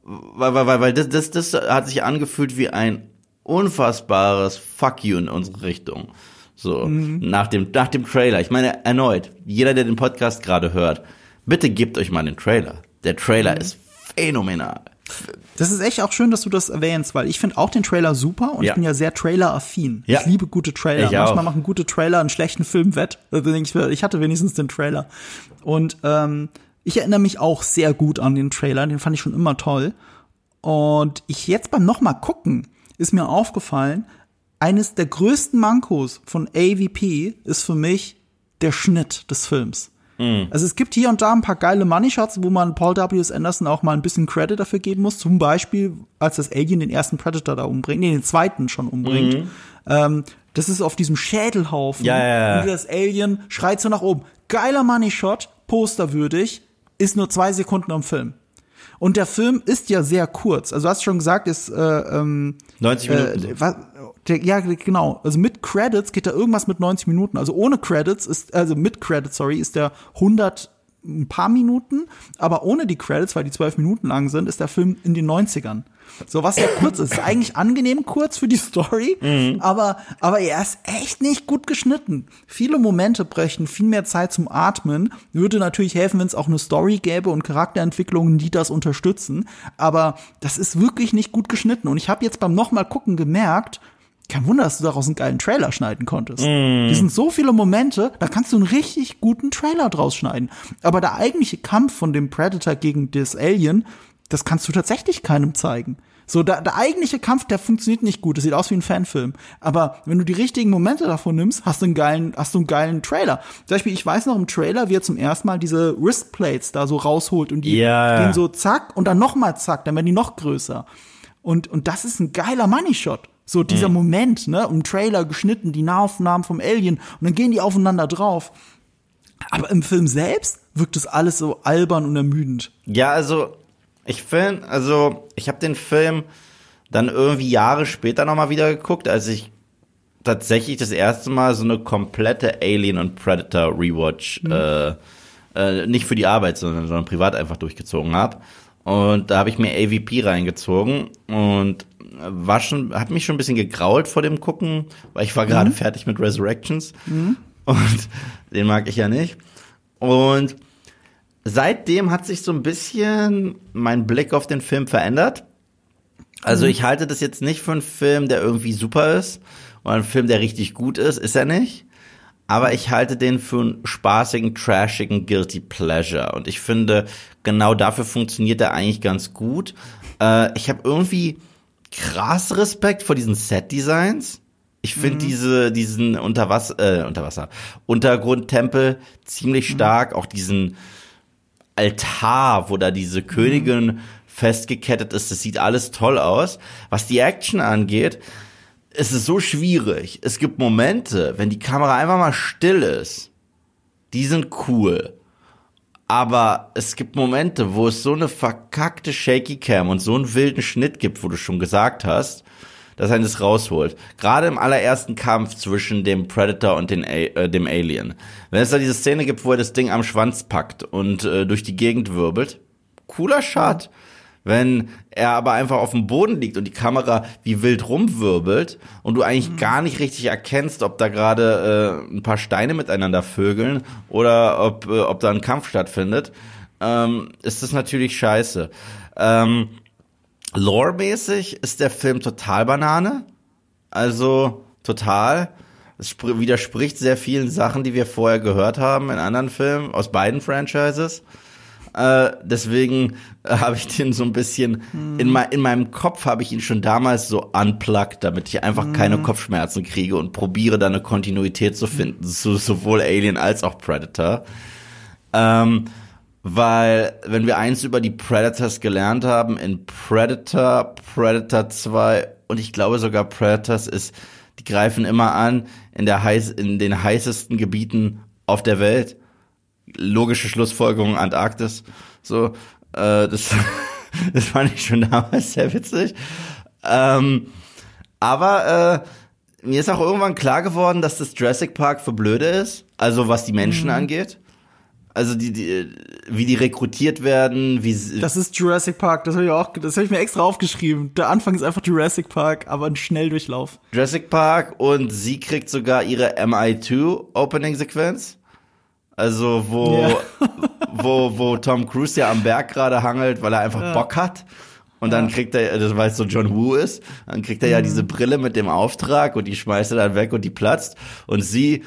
Weil, weil, weil, weil das, das, das hat sich angefühlt wie ein unfassbares Fuck you in unsere Richtung. So, nach dem, nach dem Trailer. Ich meine, erneut, jeder, der den Podcast gerade hört, bitte gebt euch mal den Trailer. Der Trailer ist phänomenal. Das ist echt auch schön, dass du das erwähnst, weil ich finde auch den Trailer super und Ja. ich bin ja sehr Trailer-affin. Ja. Ich liebe gute Trailer. Ich Manchmal auch. machen gute Trailer einen schlechten Film wett. Mir, ich hatte wenigstens den Trailer. Und ähm, ich erinnere mich auch sehr gut an den Trailer, den fand ich schon immer toll. Und ich jetzt beim nochmal gucken, ist mir aufgefallen, eines der größten Mankos von AVP ist für mich der Schnitt des Films. Also es gibt hier und da ein paar geile Money Shots, wo man Paul W. S. Anderson auch mal ein bisschen Credit dafür geben muss. Zum Beispiel, als das Alien den ersten Predator da umbringt, nee, den zweiten schon umbringt. Ähm, das ist auf diesem Schädelhaufen. Ja, ja, ja. Und das Alien schreit so nach oben. Geiler Money Shot, posterwürdig, ist nur zwei Sekunden am Film. Und der Film ist ja sehr kurz. Also du hast schon gesagt, ist äh, ähm, 90 Minuten. äh, was, der, ja, genau. Also mit Credits geht da irgendwas mit 90 Minuten. Also ohne Credits ist, also mit Credits, sorry, ist der 100 ein paar Minuten, aber ohne die Credits, weil die zwölf Minuten lang sind, ist der Film in den 90ern. So, was ja kurz ist. Ist eigentlich angenehm kurz für die Story, aber, aber er ist echt nicht gut geschnitten. Viele Momente brechen viel mehr Zeit zum Atmen. Würde natürlich helfen, wenn es auch eine Story gäbe und Charakterentwicklungen, die das unterstützen. Aber das ist wirklich nicht gut geschnitten. Und ich habe jetzt beim nochmal gucken gemerkt, kein Wunder, dass du daraus einen geilen Trailer schneiden konntest. Die sind so viele Momente, da kannst du einen richtig guten Trailer draus schneiden. Aber der eigentliche Kampf von dem Predator gegen das Alien, das kannst du tatsächlich keinem zeigen. So, der, der eigentliche Kampf, der funktioniert nicht gut. Das sieht aus wie ein Fanfilm. Aber wenn du die richtigen Momente davon nimmst, hast du einen geilen, hast du einen geilen Trailer. Zum Beispiel, ich weiß noch im Trailer, wie er zum ersten Mal diese Wristplates da so rausholt und die Ja. gehen so zack und dann nochmal zack, dann werden die noch größer. Und, und das ist ein geiler Money Shot. So dieser Moment, ne, im Trailer geschnitten, die Nahaufnahmen vom Alien und dann gehen die aufeinander drauf. Aber im Film selbst wirkt das alles so albern und ermüdend. Ja, also ich finde, also ich habe den Film dann irgendwie Jahre später nochmal wieder geguckt, als ich tatsächlich das erste Mal so eine komplette Alien und Predator Rewatch äh, äh, nicht für die Arbeit, sondern, sondern privat einfach durchgezogen habe. Und da habe ich mir AVP reingezogen und war schon, hat mich schon ein bisschen gegrault vor dem Gucken, weil ich war gerade fertig mit Resurrections und den mag ich ja nicht. Und seitdem hat sich so ein bisschen mein Blick auf den Film verändert. Also ich halte das jetzt nicht für einen Film, der irgendwie super ist oder einen Film, der richtig gut ist, ist er nicht. Aber ich halte den für einen spaßigen, trashigen Guilty Pleasure. Und ich finde, genau dafür funktioniert er eigentlich ganz gut. Äh, ich habe irgendwie krass Respekt vor diesen Set-Designs. Ich finde diese, diesen Unterwasser, äh, Unterwasser, Untergrundtempel ziemlich stark. Auch diesen Altar, wo da diese Königin festgekettet ist. Das sieht alles toll aus. Was die Action angeht, es ist so schwierig. Es gibt Momente, wenn die Kamera einfach mal still ist, die sind cool. Aber es gibt Momente, wo es so eine verkackte Shaky Cam und so einen wilden Schnitt gibt, wo du schon gesagt hast, dass einen das rausholt. Gerade im allerersten Kampf zwischen dem Predator und den äh, dem Alien. Wenn es da diese Szene gibt, wo er das Ding am Schwanz packt und äh, durch die Gegend wirbelt, cooler Shot. Wenn er aber einfach auf dem Boden liegt und die Kamera wie wild rumwirbelt und du eigentlich mhm. gar nicht richtig erkennst, ob da gerade äh, ein paar Steine miteinander vögeln oder ob, äh, ob da ein Kampf stattfindet, ähm, ist das natürlich scheiße. Ähm, Lore-mäßig ist der Film total Banane. Also total. Es widerspricht sehr vielen Sachen, die wir vorher gehört haben in anderen Filmen aus beiden Franchises. Äh, deswegen äh, habe ich den so ein bisschen hm. in, mein, in meinem Kopf habe ich ihn schon damals so unplugged, damit ich einfach hm. keine Kopfschmerzen kriege und probiere da eine Kontinuität zu finden, so, sowohl Alien als auch Predator. Ähm, weil wenn wir eins über die Predators gelernt haben, in Predator, Predator 2 und ich glaube sogar Predators ist, die greifen immer an in der heiß, in den heißesten Gebieten auf der Welt. Logische Schlussfolgerung Antarktis. So, äh, das, das fand ich schon damals sehr witzig. Ähm, aber äh, mir ist auch irgendwann klar geworden, dass das Jurassic Park für blöde ist, also was die Menschen mhm. angeht. Also die, die, wie die rekrutiert werden, wie sie Das ist Jurassic Park, das habe ich auch, das habe ich mir extra aufgeschrieben. Der Anfang ist einfach Jurassic Park, aber ein Schnelldurchlauf. Jurassic Park und sie kriegt sogar ihre MI2 Opening Sequenz. Also wo ja. wo wo Tom Cruise ja am Berg gerade hangelt, weil er einfach ja. Bock hat. Und dann kriegt er, das weil es so John Woo ist, dann kriegt er ja mhm. diese Brille mit dem Auftrag und die schmeißt er dann weg und die platzt. Und sie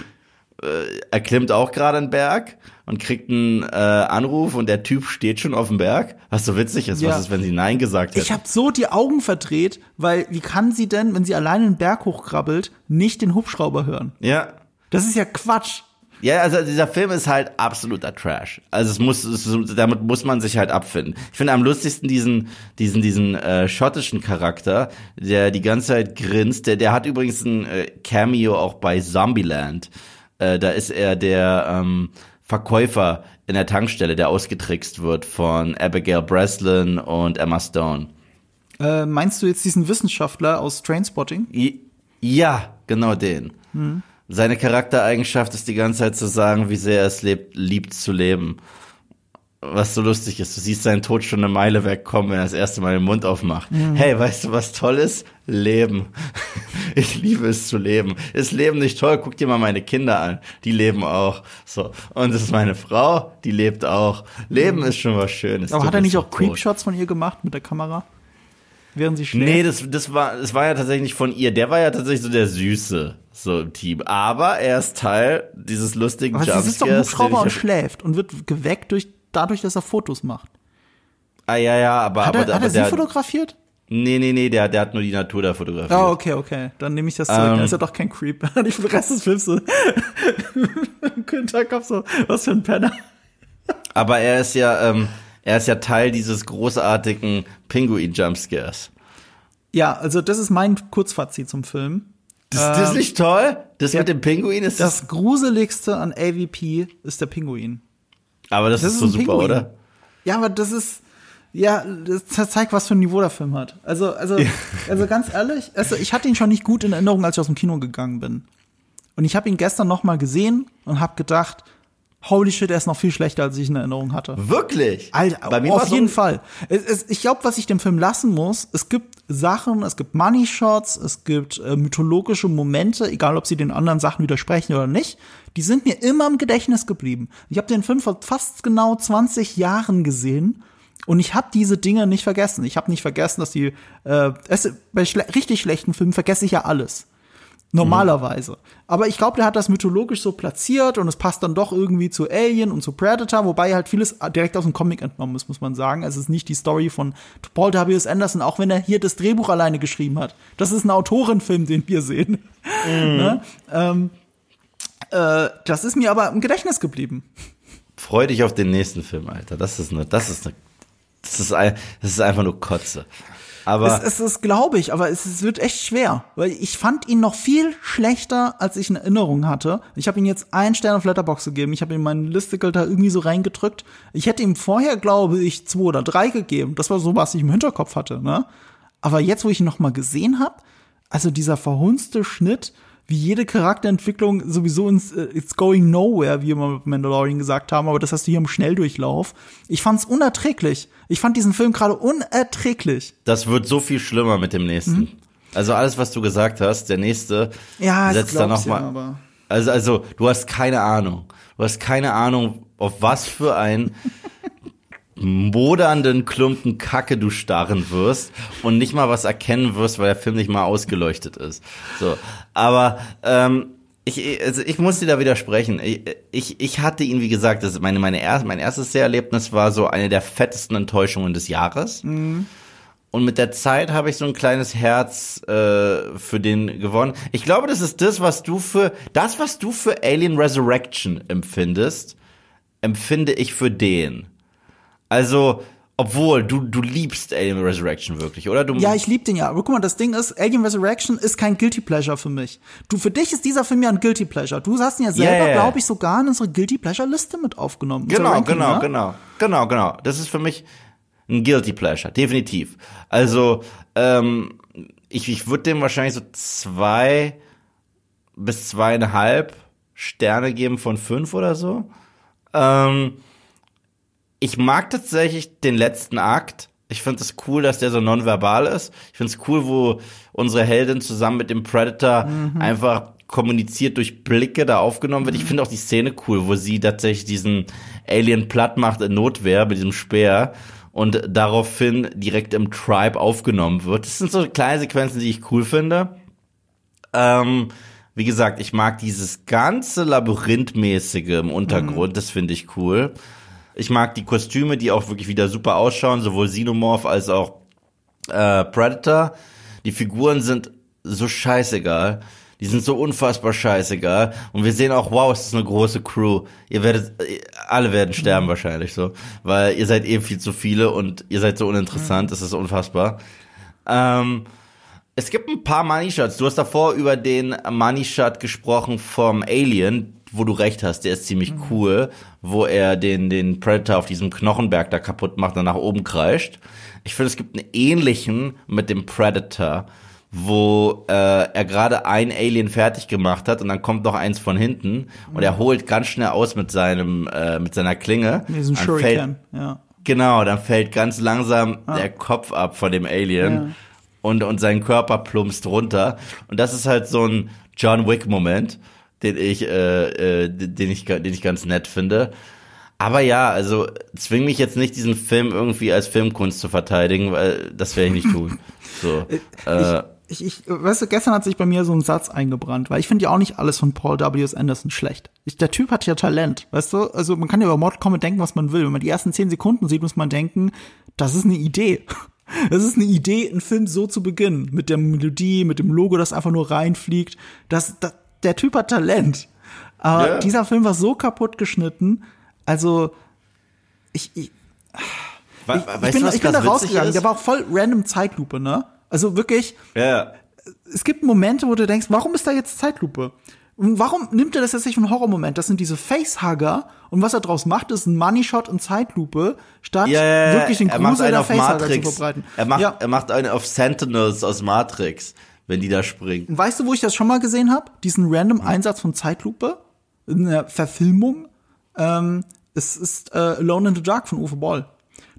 äh, erklimmt auch gerade einen Berg und kriegt einen äh, Anruf und der Typ steht schon auf dem Berg. Was so witzig ist, ja. was ist, wenn sie Nein gesagt hätte? Ich habe so die Augen verdreht, weil wie kann sie denn, wenn sie alleine einen Berg hochkrabbelt, nicht den Hubschrauber hören? Ja. Das ist ja Quatsch. Ja, also dieser Film ist halt absoluter Trash. Also es muss, es, damit muss man sich halt abfinden. Ich finde am lustigsten diesen, diesen, diesen äh, schottischen Charakter, der die ganze Zeit grinst. Der, der hat übrigens ein äh, Cameo auch bei Zombieland. Äh, da ist er der ähm, Verkäufer in der Tankstelle, der ausgetrickst wird von Abigail Breslin und Emma Stone. Äh, meinst du jetzt diesen Wissenschaftler aus Trainspotting? Ja, genau den. Hm. Seine Charaktereigenschaft ist die ganze Zeit zu sagen, wie sehr er es lebt, liebt zu leben was so lustig ist. Du siehst seinen Tod schon eine Meile wegkommen, wenn er das erste Mal den Mund aufmacht. Mhm. Hey, weißt du, was toll ist? Leben. Ich liebe es zu leben. Ist Leben nicht toll? Guck dir mal meine Kinder an. Die leben auch. So. Und das ist meine Frau, die lebt auch. Leben mhm. ist schon was Schönes. Aber hat er nicht auch Creepshots von ihr gemacht mit der Kamera? Während sie schläft? Nee, das, das war, das war ja tatsächlich nicht von ihr. Der war ja tatsächlich so der Süße, so im Team. Aber er ist Teil dieses lustigen Aber Jumpscares. Sie sitzt doch im Hubschrauber und schläft und wird geweckt durch dadurch, dass er Fotos macht. Ah, ja, ja, aber. Hat er, aber, hat er sie der, fotografiert? Nee, nee, nee, der, der hat nur die Natur da fotografiert. Ah, oh, okay, okay. Dann nehme ich das zurück. Um, Dann ist ja doch kein Creep. Die Rest des Films so. Hinterkopf so, was für ein Penner. Aber er ist ja, ähm, er ist ja Teil dieses großartigen Pinguin-Jumpscares. Ja, also das ist mein Kurzfazit zum Film. Das, das ist ähm, nicht toll? Das der, mit dem Pinguin ist das. Das gruseligste an AVP ist der Pinguin. Aber das, das ist, ist so super, Pinguin. oder? Ja, aber das ist, ja, das zeigt, was für ein Niveau der Film hat. Also, also, ja. also ganz ehrlich, also ich hatte ihn schon nicht gut in Erinnerung, als ich aus dem Kino gegangen bin. Und ich habe ihn gestern noch mal gesehen und habe gedacht, holy shit, er ist noch viel schlechter, als ich in Erinnerung hatte. Wirklich? Alter, Bei mir auf jeden so Fall. Es, es, ich glaube, was ich dem Film lassen muss, es gibt Sachen, es gibt Money Shots, es gibt äh, mythologische Momente, egal ob sie den anderen Sachen widersprechen oder nicht, die sind mir immer im Gedächtnis geblieben. Ich habe den Film vor fast genau 20 Jahren gesehen und ich habe diese Dinge nicht vergessen. Ich habe nicht vergessen, dass die äh, es, bei schle richtig schlechten Filmen vergesse ich ja alles. Normalerweise. Aber ich glaube, der hat das mythologisch so platziert und es passt dann doch irgendwie zu Alien und zu Predator, wobei halt vieles direkt aus dem Comic entnommen ist, muss man sagen. Es ist nicht die Story von Paul W. S. Anderson, auch wenn er hier das Drehbuch alleine geschrieben hat. Das ist ein Autorenfilm, den wir sehen. Mhm. ne? ähm, äh, das ist mir aber im Gedächtnis geblieben. Freu dich auf den nächsten Film, Alter. Das ist eine, das ist eine, das ist, ein, das ist einfach nur Kotze. Aber es, es glaube ich, aber es, es, wird echt schwer, weil ich fand ihn noch viel schlechter, als ich in Erinnerung hatte. Ich habe ihm jetzt einen Stern auf Letterbox gegeben. Ich habe ihm meinen Listicle da irgendwie so reingedrückt. Ich hätte ihm vorher, glaube ich, zwei oder drei gegeben. Das war so, was ich im Hinterkopf hatte. Ne? Aber jetzt, wo ich ihn noch mal gesehen habe, also dieser verhunzte Schnitt, wie jede Charakterentwicklung sowieso ins uh, It's going nowhere, wie wir mal mit Mandalorian gesagt haben, aber das hast du hier im Schnelldurchlauf. Ich fand's unerträglich. Ich fand diesen Film gerade unerträglich. Das wird so viel schlimmer mit dem nächsten. Mhm. Also alles, was du gesagt hast, der nächste ja, setzt da noch mal. Ja, also also du hast keine Ahnung. Du hast keine Ahnung, auf was für ein modernden Klumpen Kacke du starren wirst und nicht mal was erkennen wirst, weil der Film nicht mal ausgeleuchtet ist. So, aber ähm, ich, also ich muss dir da widersprechen. Ich, ich, ich hatte ihn, wie gesagt, das ist meine, meine erste, mein erstes Seherlebnis war so eine der fettesten Enttäuschungen des Jahres. Mhm. Und mit der Zeit habe ich so ein kleines Herz äh, für den gewonnen. Ich glaube, das ist das, was du für das, was du für Alien Resurrection empfindest, empfinde ich für den. Also, obwohl, du, du liebst Alien Resurrection wirklich, oder? Du ja, ich lieb den ja. Aber guck mal, das Ding ist, Alien Resurrection ist kein Guilty Pleasure für mich. Du, für dich ist dieser Film ja ein Guilty Pleasure. Du hast ihn ja selber, yeah. glaube ich, sogar in unsere Guilty Pleasure Liste mit aufgenommen. Genau, Ranking, genau, ne? genau. Genau, genau. Das ist für mich ein Guilty Pleasure, definitiv. Also, ähm, ich, ich würde dem wahrscheinlich so zwei bis zweieinhalb Sterne geben von fünf oder so. Ähm, ich mag tatsächlich den letzten Akt. Ich finde es cool, dass der so nonverbal ist. Ich finde es cool, wo unsere Heldin zusammen mit dem Predator mhm. einfach kommuniziert durch Blicke da aufgenommen wird. Ich finde auch die Szene cool, wo sie tatsächlich diesen Alien platt macht in Notwehr mit diesem Speer und daraufhin direkt im Tribe aufgenommen wird. Das sind so kleine Sequenzen, die ich cool finde. Ähm, wie gesagt, ich mag dieses ganze Labyrinthmäßige im Untergrund, mhm. das finde ich cool. Ich mag die Kostüme, die auch wirklich wieder super ausschauen, sowohl Xenomorph als auch äh, Predator. Die Figuren sind so scheißegal. Die sind so unfassbar scheißegal. Und wir sehen auch, wow, es ist eine große Crew. Ihr werdet, alle werden sterben mhm. wahrscheinlich so. Weil ihr seid eben viel zu viele und ihr seid so uninteressant. Mhm. Das ist unfassbar. Ähm, es gibt ein paar Money Shots. Du hast davor über den Money Shot gesprochen vom Alien wo du recht hast, der ist ziemlich mhm. cool, wo er den, den Predator auf diesem Knochenberg da kaputt macht und nach oben kreischt. Ich finde, es gibt einen ähnlichen mit dem Predator, wo äh, er gerade ein Alien fertig gemacht hat und dann kommt noch eins von hinten mhm. und er holt ganz schnell aus mit seinem äh, mit seiner Klinge. Diesen Shuriken, ja. Genau, dann fällt ganz langsam ah. der Kopf ab von dem Alien ja. und und sein Körper plumpst runter und das ist halt so ein John Wick Moment den ich, äh, äh, den ich, den ich ganz nett finde. Aber ja, also zwing mich jetzt nicht, diesen Film irgendwie als Filmkunst zu verteidigen, weil das werde ich nicht tun. So, äh, ich, ich, ich, weißt du, gestern hat sich bei mir so ein Satz eingebrannt, weil ich finde ja auch nicht alles von Paul W. S. Anderson schlecht. Ich, der Typ hat ja Talent, weißt du? Also man kann ja über Mortal Kombat denken, was man will. Wenn man die ersten zehn Sekunden sieht, muss man denken, das ist eine Idee. Das ist eine Idee, einen Film so zu beginnen. Mit der Melodie, mit dem Logo, das einfach nur reinfliegt. Das, das, der Typ hat Talent. Aber yeah. dieser Film war so kaputt geschnitten. Also, ich, ich, ich, ich bin, ich bin da rausgegangen. Ist? Der war auch voll random Zeitlupe, ne? Also wirklich. Ja. Yeah. Es gibt Momente, wo du denkst, warum ist da jetzt Zeitlupe? Und warum nimmt er das jetzt nicht von Horrormoment? Das sind diese Facehugger und was er draus macht, ist ein Money Shot und Zeitlupe, statt ja, ja, wirklich den Grusel der Facehugger zu verbreiten. Er macht, er macht einen auf Sentinels aus Matrix wenn die da springen. Weißt du, wo ich das schon mal gesehen habe? Diesen random hm. Einsatz von Zeitlupe in der Verfilmung. Ähm, es ist äh, Alone in the Dark von Uwe Boll.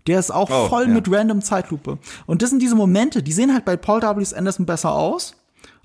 Der ist auch oh, voll ja. mit random Zeitlupe. Und das sind diese Momente, die sehen halt bei Paul W. Anderson besser aus.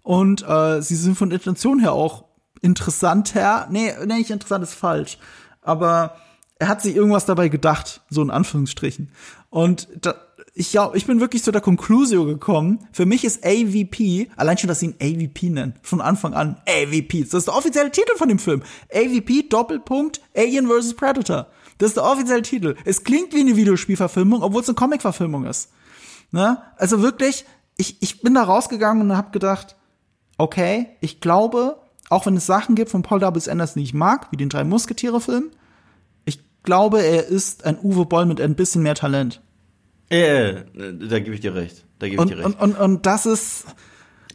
Und äh, sie sind von Intention her auch interessanter. Nee, nee, nicht interessant ist falsch. Aber er hat sich irgendwas dabei gedacht, so in Anführungsstrichen. Und da, ich, ja, ich bin wirklich zu der Conclusio gekommen. Für mich ist AVP, allein schon, dass sie ihn AVP nennen, von Anfang an AVP. Das ist der offizielle Titel von dem Film. AVP Doppelpunkt Alien vs. Predator. Das ist der offizielle Titel. Es klingt wie eine Videospielverfilmung, obwohl es eine Comicverfilmung ist. Ne? Also wirklich, ich, ich bin da rausgegangen und habe gedacht, okay, ich glaube, auch wenn es Sachen gibt von Paul W. Anderson, die ich mag, wie den drei Musketiere-Film, ich glaube, er ist ein Uwe Boll mit ein bisschen mehr Talent. Ja, yeah, da gebe ich dir recht. Da gebe ich dir recht. Und, und, und das ist,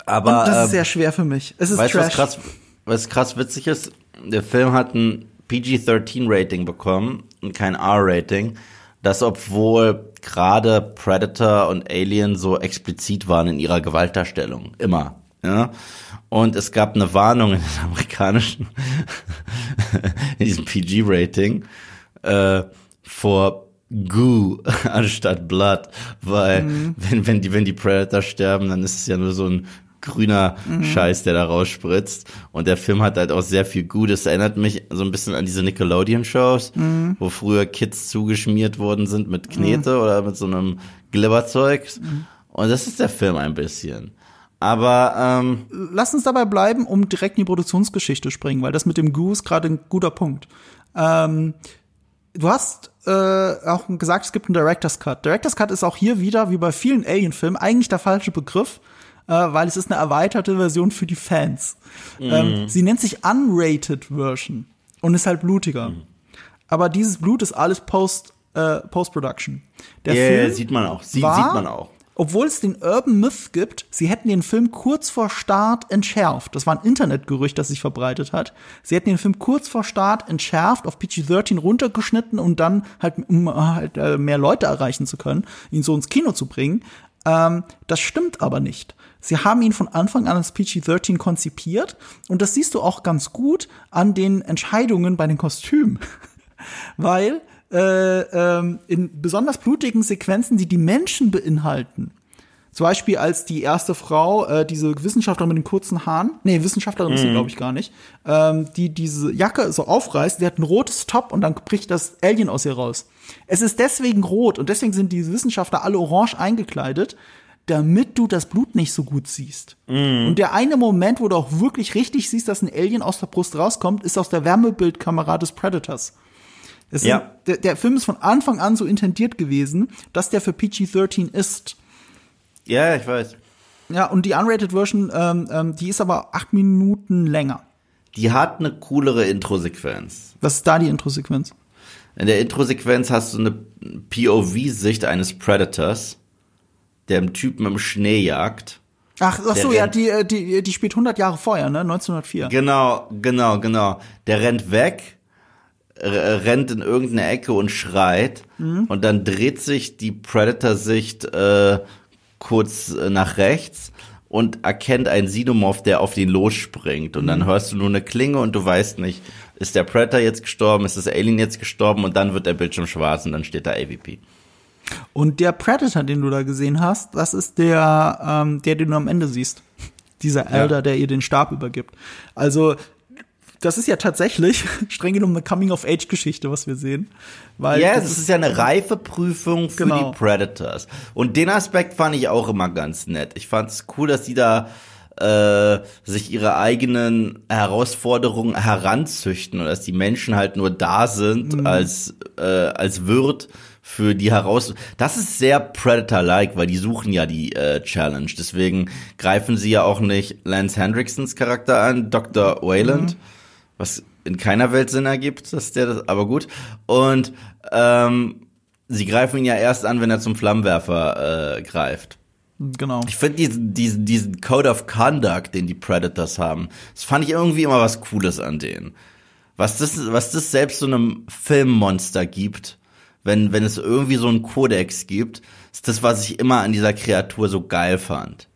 aber und das ähm, ist sehr schwer für mich. Es ist weißt du, was Trash. krass, was krass witzig ist? Der Film hat ein PG-13-Rating bekommen und kein R-Rating. Das, obwohl gerade Predator und Alien so explizit waren in ihrer Gewaltdarstellung. Immer. Ja? Und es gab eine Warnung in den amerikanischen, in diesem PG-Rating, äh, vor Goo anstatt Blood, weil Mhm. wenn, wenn die, wenn die Predator sterben, dann ist es ja nur so ein grüner Mhm. Scheiß, der da rausspritzt. Und der Film hat halt auch sehr viel Goo. Das erinnert mich so ein bisschen an diese Nickelodeon-Shows, Mhm. wo früher Kids zugeschmiert worden sind mit Knete oder mit so einem Glibberzeug. Mhm. Und das ist der Film ein bisschen. Aber ähm, Lass uns dabei bleiben, um direkt in die Produktionsgeschichte springen, weil das mit dem Goose gerade ein guter Punkt. Ähm, du hast äh, auch gesagt, es gibt einen Director's Cut. Director's Cut ist auch hier wieder, wie bei vielen Alien-Filmen, eigentlich der falsche Begriff, äh, weil es ist eine erweiterte Version für die Fans. Ähm, sie nennt sich Unrated Version und ist halt blutiger. Aber dieses Blut ist alles Post, äh, Post-Production. Der yeah, Film sieht man auch. Sie, war, sieht man auch. Obwohl es den Urban Myth gibt, sie hätten den Film kurz vor Start entschärft. Das war ein Internetgerücht, das sich verbreitet hat. Sie hätten den Film kurz vor Start entschärft, auf PG-13 runtergeschnitten und dann halt, um halt äh, mehr Leute erreichen zu können, ihn so ins Kino zu bringen. Ähm, das stimmt aber nicht. Sie haben ihn von Anfang an als PG-13 konzipiert und das siehst du auch ganz gut an den Entscheidungen bei den Kostümen. Weil äh, ähm, in besonders blutigen Sequenzen, die die Menschen beinhalten, zum Beispiel als die erste Frau, äh, diese Wissenschaftlerin mit den kurzen Haaren, nee, Wissenschaftlerin ist sie, glaube ich, gar nicht, ähm, die diese Jacke so aufreißt, die hat ein rotes Top und dann bricht das Alien aus ihr raus. Es ist deswegen rot und deswegen sind diese Wissenschaftler alle orange eingekleidet, damit du das Blut nicht so gut siehst. Und der eine Moment, wo du auch wirklich richtig siehst, dass ein Alien aus der Brust rauskommt, ist aus der Wärmebildkamera des Predators. Sind, Ja. der, der Film ist von Anfang an so intendiert gewesen, dass der für PG-13 ist. Ja, ich weiß. Ja, und die unrated Version, ähm, ähm, die ist aber acht Minuten länger. Die hat eine coolere Intro-Sequenz. Was ist da die Introsequenz? In der Intro-Sequenz hast du eine POV-Sicht eines Predators, der einen Typen im Schnee jagt. Ach, ach so, ja, die, äh, die, die spielt 100 Jahre vorher, ne? 1904. Genau, genau, genau. Der rennt weg, rennt in irgendeine Ecke und schreit. Und dann dreht sich die Predator-Sicht äh, kurz äh, nach rechts und erkennt einen Xenomorph, der auf den losspringt. Und dann hörst du nur eine Klinge und du weißt nicht, ist der Predator jetzt gestorben, ist das Alien jetzt gestorben und dann wird der Bildschirm schwarz und dann steht da AVP. Und der Predator, den du da gesehen hast, das ist der, ähm, der, den du am Ende siehst. Dieser Elder, der ihr den Stab übergibt. Also, das ist ja tatsächlich streng genommen eine Coming-of-Age-Geschichte, was wir sehen. Weil Ja, das es ist ja eine Reifeprüfung für Genau. die Predators. Und den Aspekt fand ich auch immer ganz nett. Ich fand es cool, dass die da äh, sich ihre eigenen Herausforderungen heranzüchten und dass die Menschen halt nur da sind Mhm. als äh, als Wirt für die heraus. Das ist sehr Predator-like, weil die suchen ja die äh, Challenge. Deswegen greifen sie ja auch nicht Lance Hendricksons Charakter an, Dr. Wayland, was in keiner Welt Sinn ergibt, dass der das, aber gut. Und ähm, sie greifen ihn ja erst an, wenn er zum Flammenwerfer äh, greift. genau. Ich finde diesen, diesen, diesen Code of Conduct, den die Predators haben, das fand ich irgendwie immer was Cooles an denen. Was das, was das selbst so einem Filmmonster gibt, wenn, wenn es irgendwie so einen Kodex gibt, ist das, was ich immer an dieser Kreatur so geil fand.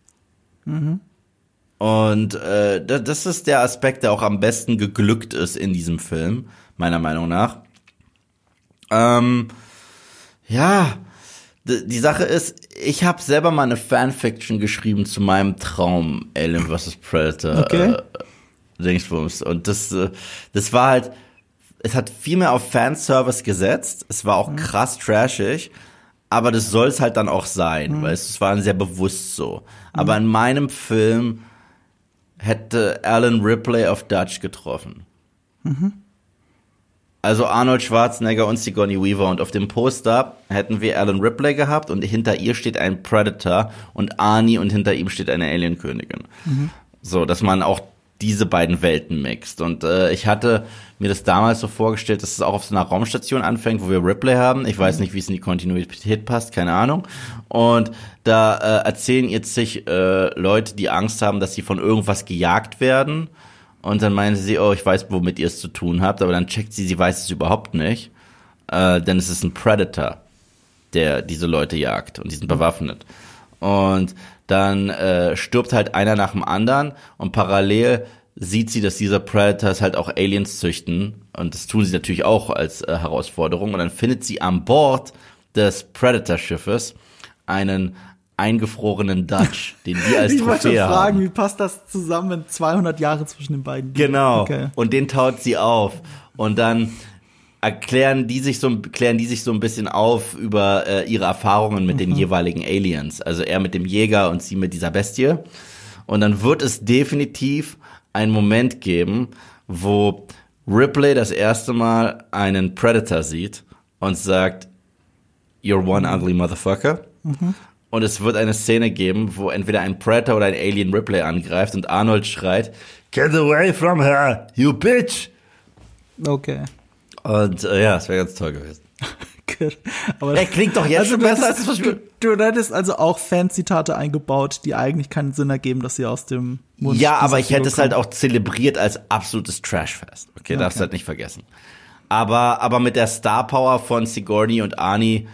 Und äh, da- das ist der Aspekt, der auch am besten geglückt ist in diesem Film, meiner Meinung nach. Ähm, ja, die Sache ist, ich habe selber mal eine Fanfiction geschrieben zu meinem Traum Alien vs. Predator. Okay. Äh, Dingsbums. Und das, äh, das war halt es hat viel mehr auf Fanservice gesetzt. Es war auch krass trashig. Aber das soll es halt dann auch sein, weil es, es war sehr bewusst so. Aber in meinem Film hätte Alan Ripley auf Dutch getroffen. Also Arnold Schwarzenegger und Sigourney Weaver und auf dem Poster hätten wir Alan Ripley gehabt und hinter ihr steht ein Predator und Arnie und hinter ihm steht eine Alienkönigin. So, dass man auch diese beiden Welten mixt. Und äh, ich hatte mir das damals so vorgestellt, dass es auch auf so einer Raumstation anfängt, wo wir Ripley haben. Ich weiß nicht, wie es in die Kontinuität passt, keine Ahnung. Und da äh, erzählen jetzt sich äh, Leute, die Angst haben, dass sie von irgendwas gejagt werden. Und dann meinen sie, oh, ich weiß, womit ihr es zu tun habt, aber dann checkt sie, sie weiß es überhaupt nicht. Äh, denn es ist ein Predator, der diese Leute jagt und die sind bewaffnet. Und dann äh, stirbt halt einer nach dem anderen und parallel sieht sie, dass diese Predators halt auch Aliens züchten und das tun sie natürlich auch als äh, Herausforderung und dann findet sie an Bord des Predator-Schiffes einen eingefrorenen Dutch, den wir als Ich Trophäe schon fragen, haben. wie passt das zusammen, wenn 200 Jahre zwischen den beiden? Genau. Okay. Und den taut sie auf. Und dann erklären die sich so, klären die sich so ein bisschen auf über äh, ihre Erfahrungen mit Mhm. den jeweiligen Aliens. Also er mit dem Jäger und sie mit dieser Bestie. Und dann wird es definitiv einen Moment geben, wo Ripley das erste Mal einen Predator sieht und sagt, You're one ugly motherfucker. Und es wird eine Szene geben, wo entweder ein Predator oder ein Alien Ripley angreift und Arnold schreit, Get away from her, you bitch! Okay. Und äh, ja, es wäre ganz toll gewesen. Aber Ey, klingt doch jetzt schon du besser hättest- als das. Du, du hättest also auch Fanzitate eingebaut, die eigentlich keinen Sinn ergeben, dass sie aus dem Mund Ja, aber ich hätte Figur es halt kommen. auch zelebriert als absolutes Trashfest. Okay, darfst Okay. halt nicht vergessen. Aber, aber mit der Star Power von Sigourney und Arnie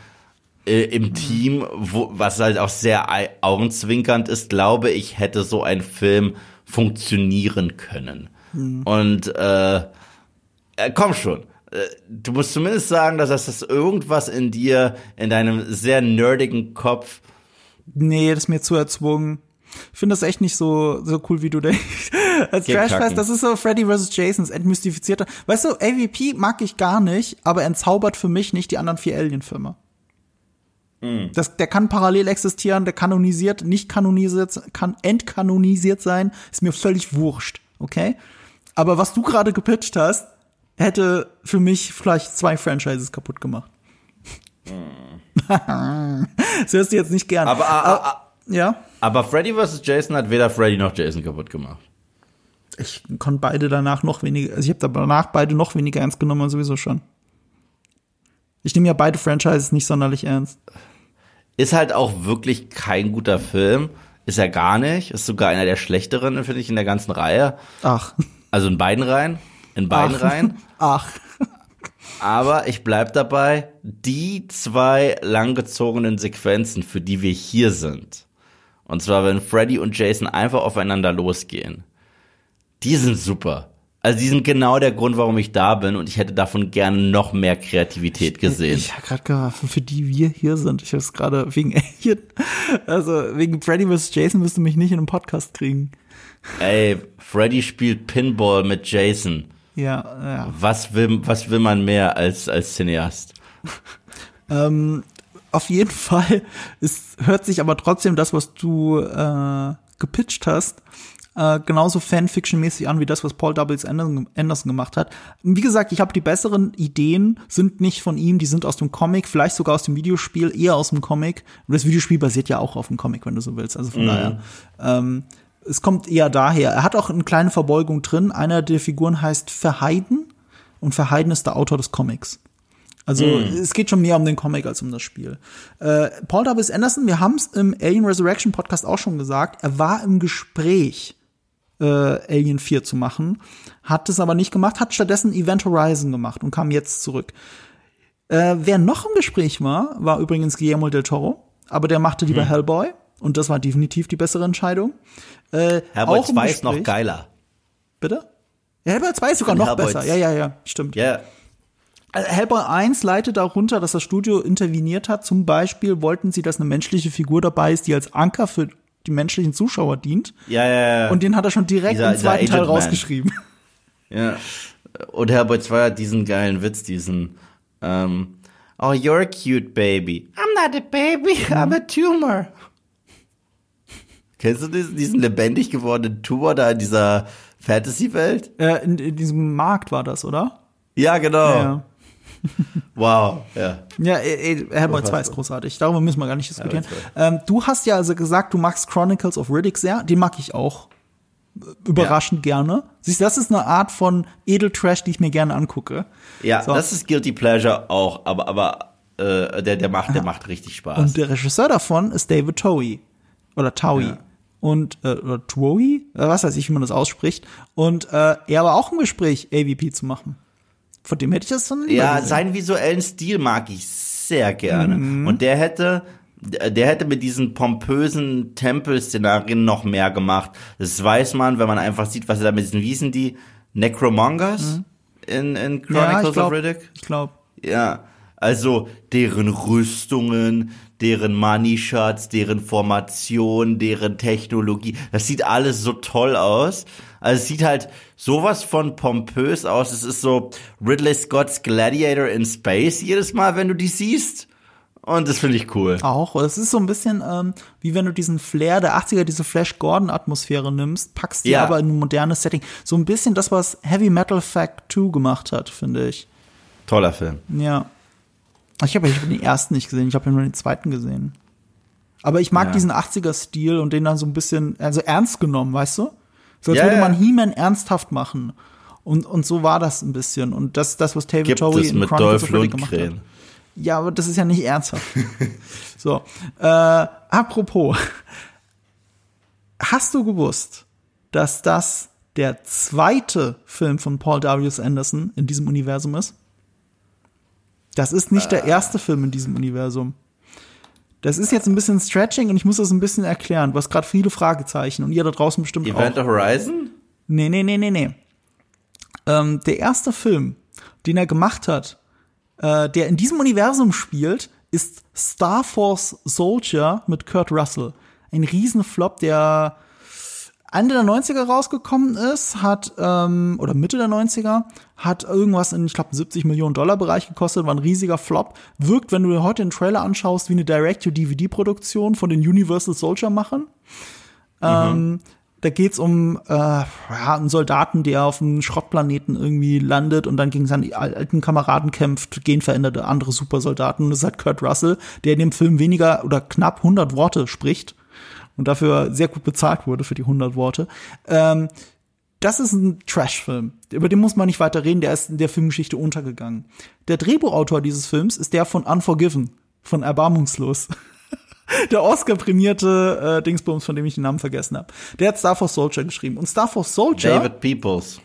äh, im Mhm. Team, wo, was halt auch sehr augenzwinkernd ist, glaube ich, hätte so ein Film funktionieren können. Mhm. Und äh, äh, komm schon. Du musst zumindest sagen, dass das irgendwas in dir, in deinem sehr nerdigen Kopf Nee, das ist mir zu erzwungen. Ich finde das echt nicht so, so cool, wie du denkst. Als Trashfest, das ist so Freddy vs. Jason, das entmystifizierter. Weißt du, AVP mag ich gar nicht, aber entzaubert für mich nicht die anderen vier Alien-Filme. Hm. Das, der kann parallel existieren, der kanonisiert, nicht kanonisiert, kann entkanonisiert sein, ist mir völlig wurscht, okay? Aber was du gerade gepitcht hast, hätte für mich vielleicht zwei Franchises kaputt gemacht. das hörst du jetzt nicht gern. Aber, ah, ah, ah, ja? aber Freddy vs. Jason hat weder Freddy noch Jason kaputt gemacht. Ich konnte beide danach noch weniger, also ich habe danach beide noch weniger ernst genommen sowieso schon. Ich nehme ja beide Franchises nicht sonderlich ernst. Ist halt auch wirklich kein guter Film. Ist er gar nicht. Ist sogar einer der schlechteren, finde ich, in der ganzen Reihe. Ach. Also in beiden Reihen. In beiden Ach. Reihen. Ach. Aber ich bleib dabei, die zwei langgezogenen Sequenzen, für die wir hier sind. Und zwar, wenn Freddy und Jason einfach aufeinander losgehen. Die sind super. Also die sind genau der Grund, warum ich da bin und ich hätte davon gerne noch mehr Kreativität gesehen. Ich habe gerade gedacht, für die wir hier sind. Ich habe es gerade wegen Alien, also wegen Freddy vs. Jason wirst du mich nicht in einen Podcast kriegen. Ey, Freddy spielt Pinball mit Jason. Ja, ja. Was will, was will man mehr als, als Cineast? Ähm, auf jeden Fall, es hört sich aber trotzdem das, was du äh, gepitcht hast, äh, genauso Fanfiction-mäßig an wie das, was Paul W. Anderson, gemacht hat. Wie gesagt, ich habe die besseren Ideen, sind nicht von ihm, die sind aus dem Comic, vielleicht sogar aus dem Videospiel, eher aus dem Comic. Und das Videospiel basiert ja auch auf dem Comic, wenn du so willst. Also von daher. Ähm, es kommt eher daher. Er hat auch eine kleine Verbeugung drin. Einer der Figuren heißt Verheiden und Verheiden ist der Autor des Comics. Also es geht schon mehr um den Comic als um das Spiel. Äh, Paul W. Anderson, wir haben es im Alien Resurrection Podcast auch schon gesagt, er war im Gespräch, äh, Alien 4 zu machen, hat es aber nicht gemacht, hat stattdessen Event Horizon gemacht und kam jetzt zurück. Äh, wer noch im Gespräch war, war übrigens Guillermo del Toro, aber der machte lieber Hellboy und das war definitiv die bessere Entscheidung. Äh, im 2 ist noch geiler. Bitte? Ja, Hellboy 2 ist sogar noch Hellboy besser. Ja, ja, ja, stimmt. Ja, Also Hellboy 1 leitet darunter, dass das Studio interveniert hat. Zum Beispiel wollten sie, dass eine menschliche Figur dabei ist, die als Anker für die menschlichen Zuschauer dient. ja, ja. ja. Und den hat er schon direkt Dieser- im zweiten Teil Agent Man. rausgeschrieben. ja. Und Hellboy 2 hat diesen geilen Witz, diesen, ähm, oh, you're a cute baby. I'm not a baby, I'm a tumor. Kennst du diesen, diesen lebendig gewordenen Tumor da in dieser Fantasy-Welt? Äh, in, in diesem Markt war das, oder? Ja, genau. Ja. Wow, ja. Ja, äh, Hellboy 2 ist großartig. Darüber müssen wir gar nicht diskutieren. Ähm, du hast ja also gesagt, du magst Chronicles of Riddick sehr. Den mag ich auch überraschend gerne. Siehst du, das ist eine Art von Edeltrash, die ich mir gerne angucke. Ja, So. das ist Guilty Pleasure auch, aber, aber äh, der, der, macht, der macht richtig Spaß. Und der Regisseur davon ist David Towie. Oder Towie. Ja. Und, äh, oder Towie? Äh, was weiß ich, wie man das ausspricht. Und äh, er war auch im Gespräch, AVP zu machen. Von dem hätte ich das dann lieber Ja, seinen visuellen Stil mag ich sehr gerne. Mhm. Und der hätte, der hätte mit diesen pompösen Tempelszenarien noch mehr gemacht. Das weiß man, wenn man einfach sieht, was er da mit diesen, wie hießen die? Necromongers in, in Chronicles Mhm. ja, ich of glaub, Riddick? Ich glaube. Ja, also deren Rüstungen, deren Money Shots, deren Formation, deren Technologie, das sieht alles so toll aus. Also es sieht halt sowas von pompös aus. Es ist so Ridley Scott's Gladiator in Space jedes Mal, wenn du die siehst. Und das finde ich cool. Auch. Es ist so ein bisschen ähm, wie wenn du diesen Flair der 80er, diese Flash Gordon-Atmosphäre nimmst, packst die Ja. aber in ein modernes Setting. So ein bisschen das, was Heavy Metal Fact 2 gemacht hat, finde ich. Toller Film. Ja. Ich habe ja den ersten nicht gesehen, ich habe ja nur den zweiten gesehen. Aber ich mag Ja. diesen 80er-Stil und den dann so ein bisschen, also ernst genommen, weißt du? So als Ja, würde man He-Man ernsthaft machen. Und, und so war das ein bisschen. Und das ist das, was David Gibt Towie es in mit Chronicles of Riddick gemacht hat. Ja, aber das ist ja nicht ernsthaft. so. Äh, apropos. Hast du gewusst, dass das der zweite Film von Paul W.S. Anderson in diesem Universum ist? Das ist nicht der erste Film in diesem Universum. Das ist jetzt ein bisschen Stretching und ich muss das ein bisschen erklären. Du hast gerade viele Fragezeichen und ihr da draußen bestimmt Event auch. Horizon? Nee, nee, nee, nee, nee. Ähm, der erste Film, den er gemacht hat, äh, der in diesem Universum spielt, ist Star Force Soldier mit Kurt Russell. Ein Riesenflop, der Ende der 90er rausgekommen ist, hat, ähm, oder Mitte der 90er, hat irgendwas in, ich glaube, 70 Millionen Dollar Bereich gekostet, war ein riesiger Flop. Wirkt, wenn du dir heute den Trailer anschaust, wie eine Direct-to-DVD-Produktion von den Universal Soldier-Machern. Ähm, da geht's um äh, ja, einen Soldaten, der auf einem Schrottplaneten irgendwie landet und dann gegen seine alten Kameraden kämpft, genveränderte andere Supersoldaten. Und das ist halt Kurt Russell, der in dem Film weniger oder knapp 100 Worte spricht und dafür sehr gut bezahlt wurde für die 100 Worte. Ähm, das ist ein Trash-Film. Über den muss man nicht weiter reden, der ist in der Filmgeschichte untergegangen. Der Drehbuchautor dieses Films ist der von Unforgiven, von Erbarmungslos. der Oscar-prämierte äh, Dingsbums, von dem ich den Namen vergessen habe. Der hat Star Force Soldier geschrieben. Und Star Force Soldier. David Peoples.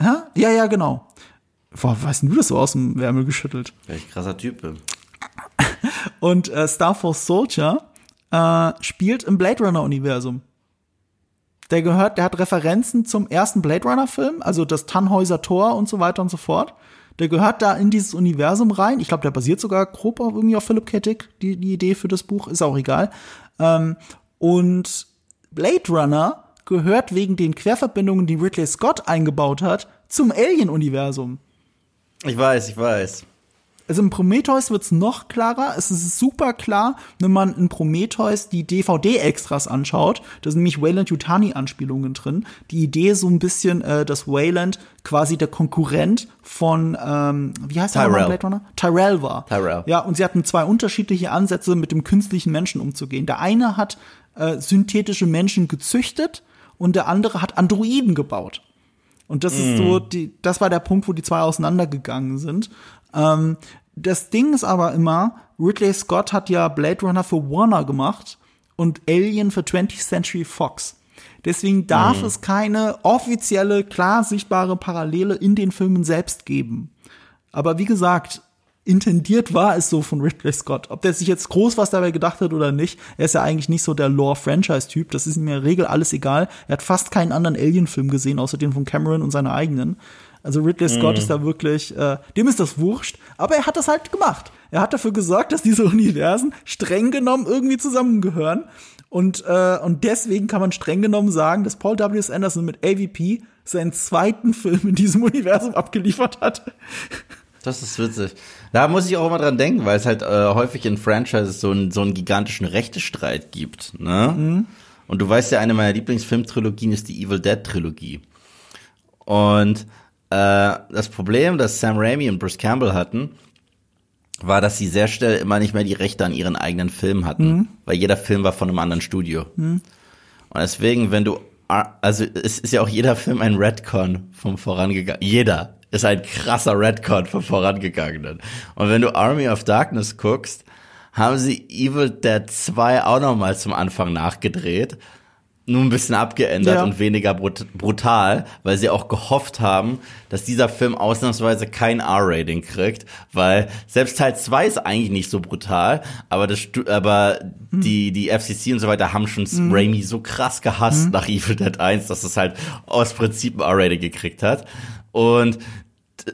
Hä? Ja, ja, genau. Boah, weißt du das so aus dem Wärmel geschüttelt? Welch krasser Typ bin. Und äh, Star Force Soldier äh, spielt im Blade Runner Universum. Der gehört, der hat Referenzen zum ersten Blade Runner Film, also das Tannhäuser Tor und so weiter und so fort. Der gehört da in dieses Universum rein. Ich glaube, der basiert sogar grob auf irgendwie auf Philip K. Dick, die, die Idee für das Buch, ist auch egal. Ähm, und Blade Runner gehört wegen den Querverbindungen, die Ridley Scott eingebaut hat, zum Alien-Universum. Ich weiß, ich weiß. Also in Prometheus wird's noch klarer. Es ist super klar, wenn man in Prometheus die DVD-Extras anschaut. Da sind nämlich Wayland-Yutani-Anspielungen drin. Die Idee ist so ein bisschen, äh, dass Wayland quasi der Konkurrent von, ähm, wie heißt der Tyrell. nochmal, Blade Runner? Tyrell war. Tyrell. Ja, und sie hatten zwei unterschiedliche Ansätze, mit dem künstlichen Menschen umzugehen. Der eine hat äh, synthetische Menschen gezüchtet und der andere hat Androiden gebaut. Und das ist so, die, das war der Punkt, wo die zwei auseinandergegangen sind. Ähm, das Ding ist aber immer, Ridley Scott hat ja Blade Runner für Warner gemacht und Alien für 20th Century Fox. Deswegen darf es keine offizielle, klar sichtbare Parallele in den Filmen selbst geben. Aber wie gesagt, intendiert war es so von Ridley Scott. Ob der sich jetzt groß was dabei gedacht hat oder nicht, er ist ja eigentlich nicht so der Lore-Franchise-Typ. Das ist ihm in der Regel alles egal. Er hat fast keinen anderen Alien-Film gesehen, außer den von Cameron und seine eigenen. Also Ridley Scott ist da wirklich, äh, dem ist das wurscht, aber er hat das halt gemacht. Er hat dafür gesorgt, dass diese Universen streng genommen irgendwie zusammengehören. Und, äh, und deswegen kann man streng genommen sagen, dass Paul W.S. Anderson mit AVP seinen zweiten Film in diesem Universum abgeliefert hat. Das ist witzig. Da muss ich auch immer dran denken, weil es halt äh, häufig in Franchises so, ein, so einen gigantischen Rechtestreit gibt. Ne? Mhm. Und du weißt ja, eine meiner Lieblingsfilmtrilogien ist die Evil Dead Trilogie. Und äh, das Problem, das Sam Raimi und Bruce Campbell hatten, war, dass sie sehr schnell immer nicht mehr die Rechte an ihren eigenen Filmen hatten, mhm. weil jeder Film war von einem anderen Studio. Mhm. Und deswegen, wenn du, also es ist ja auch jeder Film ein Redcon vom vorangegangenen, jeder ist ein krasser Redcon vom vorangegangenen. Und wenn du Army of Darkness guckst, haben sie Evil Dead 2 auch nochmal zum Anfang nachgedreht nur ein bisschen abgeändert ja. und weniger brut brutal, weil sie auch gehofft haben, dass dieser Film ausnahmsweise kein R-Rating kriegt, weil selbst Teil 2 ist eigentlich nicht so brutal, aber das aber hm. die die FCC und so weiter haben schon hm. Raimi so krass gehasst hm. nach Evil Dead 1, dass es halt aus Prinzip ein R-Rating gekriegt hat und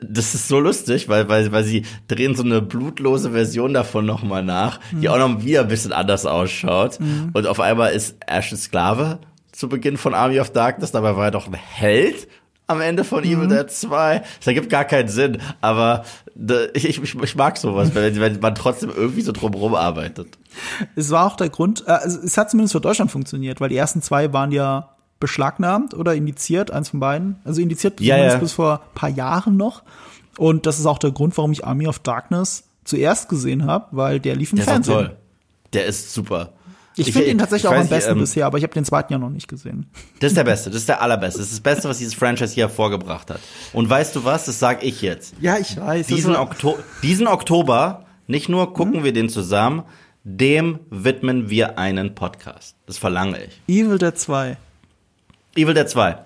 das ist so lustig, weil, weil, weil sie drehen so eine blutlose Version davon nochmal nach, mhm. die auch noch wieder ein bisschen anders ausschaut. Mhm. Und auf einmal ist Ash ein Sklave zu Beginn von Army of Darkness, dabei war er doch ein Held am Ende von mhm. Evil Dead 2. Das ergibt gar keinen Sinn, aber ich, ich, ich mag sowas, wenn, wenn man trotzdem irgendwie so drumherum arbeitet. Es war auch der Grund, äh, es hat zumindest für Deutschland funktioniert, weil die ersten zwei waren ja beschlagnahmt oder indiziert, eins von beiden. Also indiziert ja, ja. bis vor paar Jahren noch. Und das ist auch der Grund, warum ich Army of Darkness zuerst gesehen habe, weil der lief im der Fernsehen. Ist toll. Der ist super. Ich, ich finde ihn tatsächlich auch am besten ähm, bisher, aber ich habe den zweiten ja noch nicht gesehen. Das ist der Beste, das ist der allerbeste. Das ist das Beste, was dieses Franchise hier hervorgebracht hat. Und weißt du was? Das sage ich jetzt. Ja, ich weiß. Diesen, Okto diesen Oktober, nicht nur gucken hm? wir den zusammen, dem widmen wir einen Podcast. Das verlange ich. Evil Dead 2. Evil Dead 2.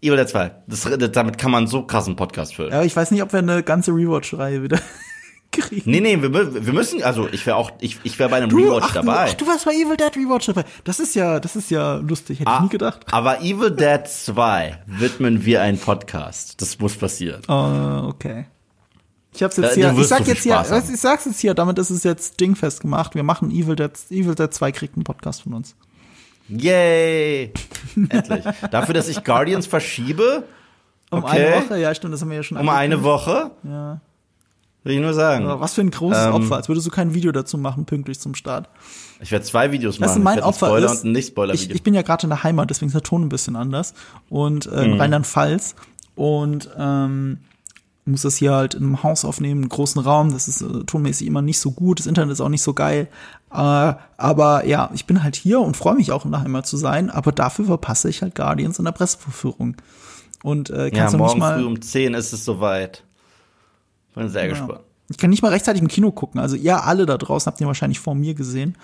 Evil Dead 2. Das, damit kann man so krassen Podcast füllen. Ja, ich weiß nicht, ob wir eine ganze Rewatch-Reihe wieder kriegen. Nee, nee, wir, wir müssen, also ich wäre auch, ich, ich wäre bei einem du, Rewatch ach, dabei. Du, ach, du warst bei Evil Dead Rewatch dabei. Das ist ja, das ist ja lustig, hätte ah, ich nie gedacht. Aber Evil Dead 2 widmen wir einen Podcast. Das muss passieren. Oh, okay. Ich hab's jetzt hier, ich sag so jetzt hier, haben. ich sag's jetzt hier, damit ist es jetzt dingfest gemacht. Wir machen Evil Dead, Evil Dead 2 kriegt einen Podcast von uns. Yay! Endlich. Dafür, dass ich Guardians verschiebe. Um okay. eine Woche, ja, stimmt, das haben wir ja schon. Um eine Woche? Ja. Will ich nur sagen. Aber was für ein großes ähm, Opfer, als würdest du kein Video dazu machen, pünktlich zum Start. Ich werde zwei Videos machen. Das ist mein Opfer. Spoiler das, und ein Nicht-Spoiler-Video. Ich, ich, bin ja gerade in der Heimat, deswegen ist der Ton ein bisschen anders. Und äh, in mhm. Rheinland-Pfalz. Und ähm, muss das hier halt in einem Haus aufnehmen, einen großen Raum. Das ist äh, tonmäßig immer nicht so gut. Das Internet ist auch nicht so geil. Äh, aber ja, ich bin halt hier und freue mich auch in der Heimat zu sein. Aber dafür verpasse ich halt Guardians in der Presseverführung. Und äh, kannst ja, du morgen mal früh um 10 ist es soweit. Bin sehr ja. gespannt. Ich kann nicht mal rechtzeitig im Kino gucken. Also ihr alle da draußen habt ihr wahrscheinlich vor mir gesehen.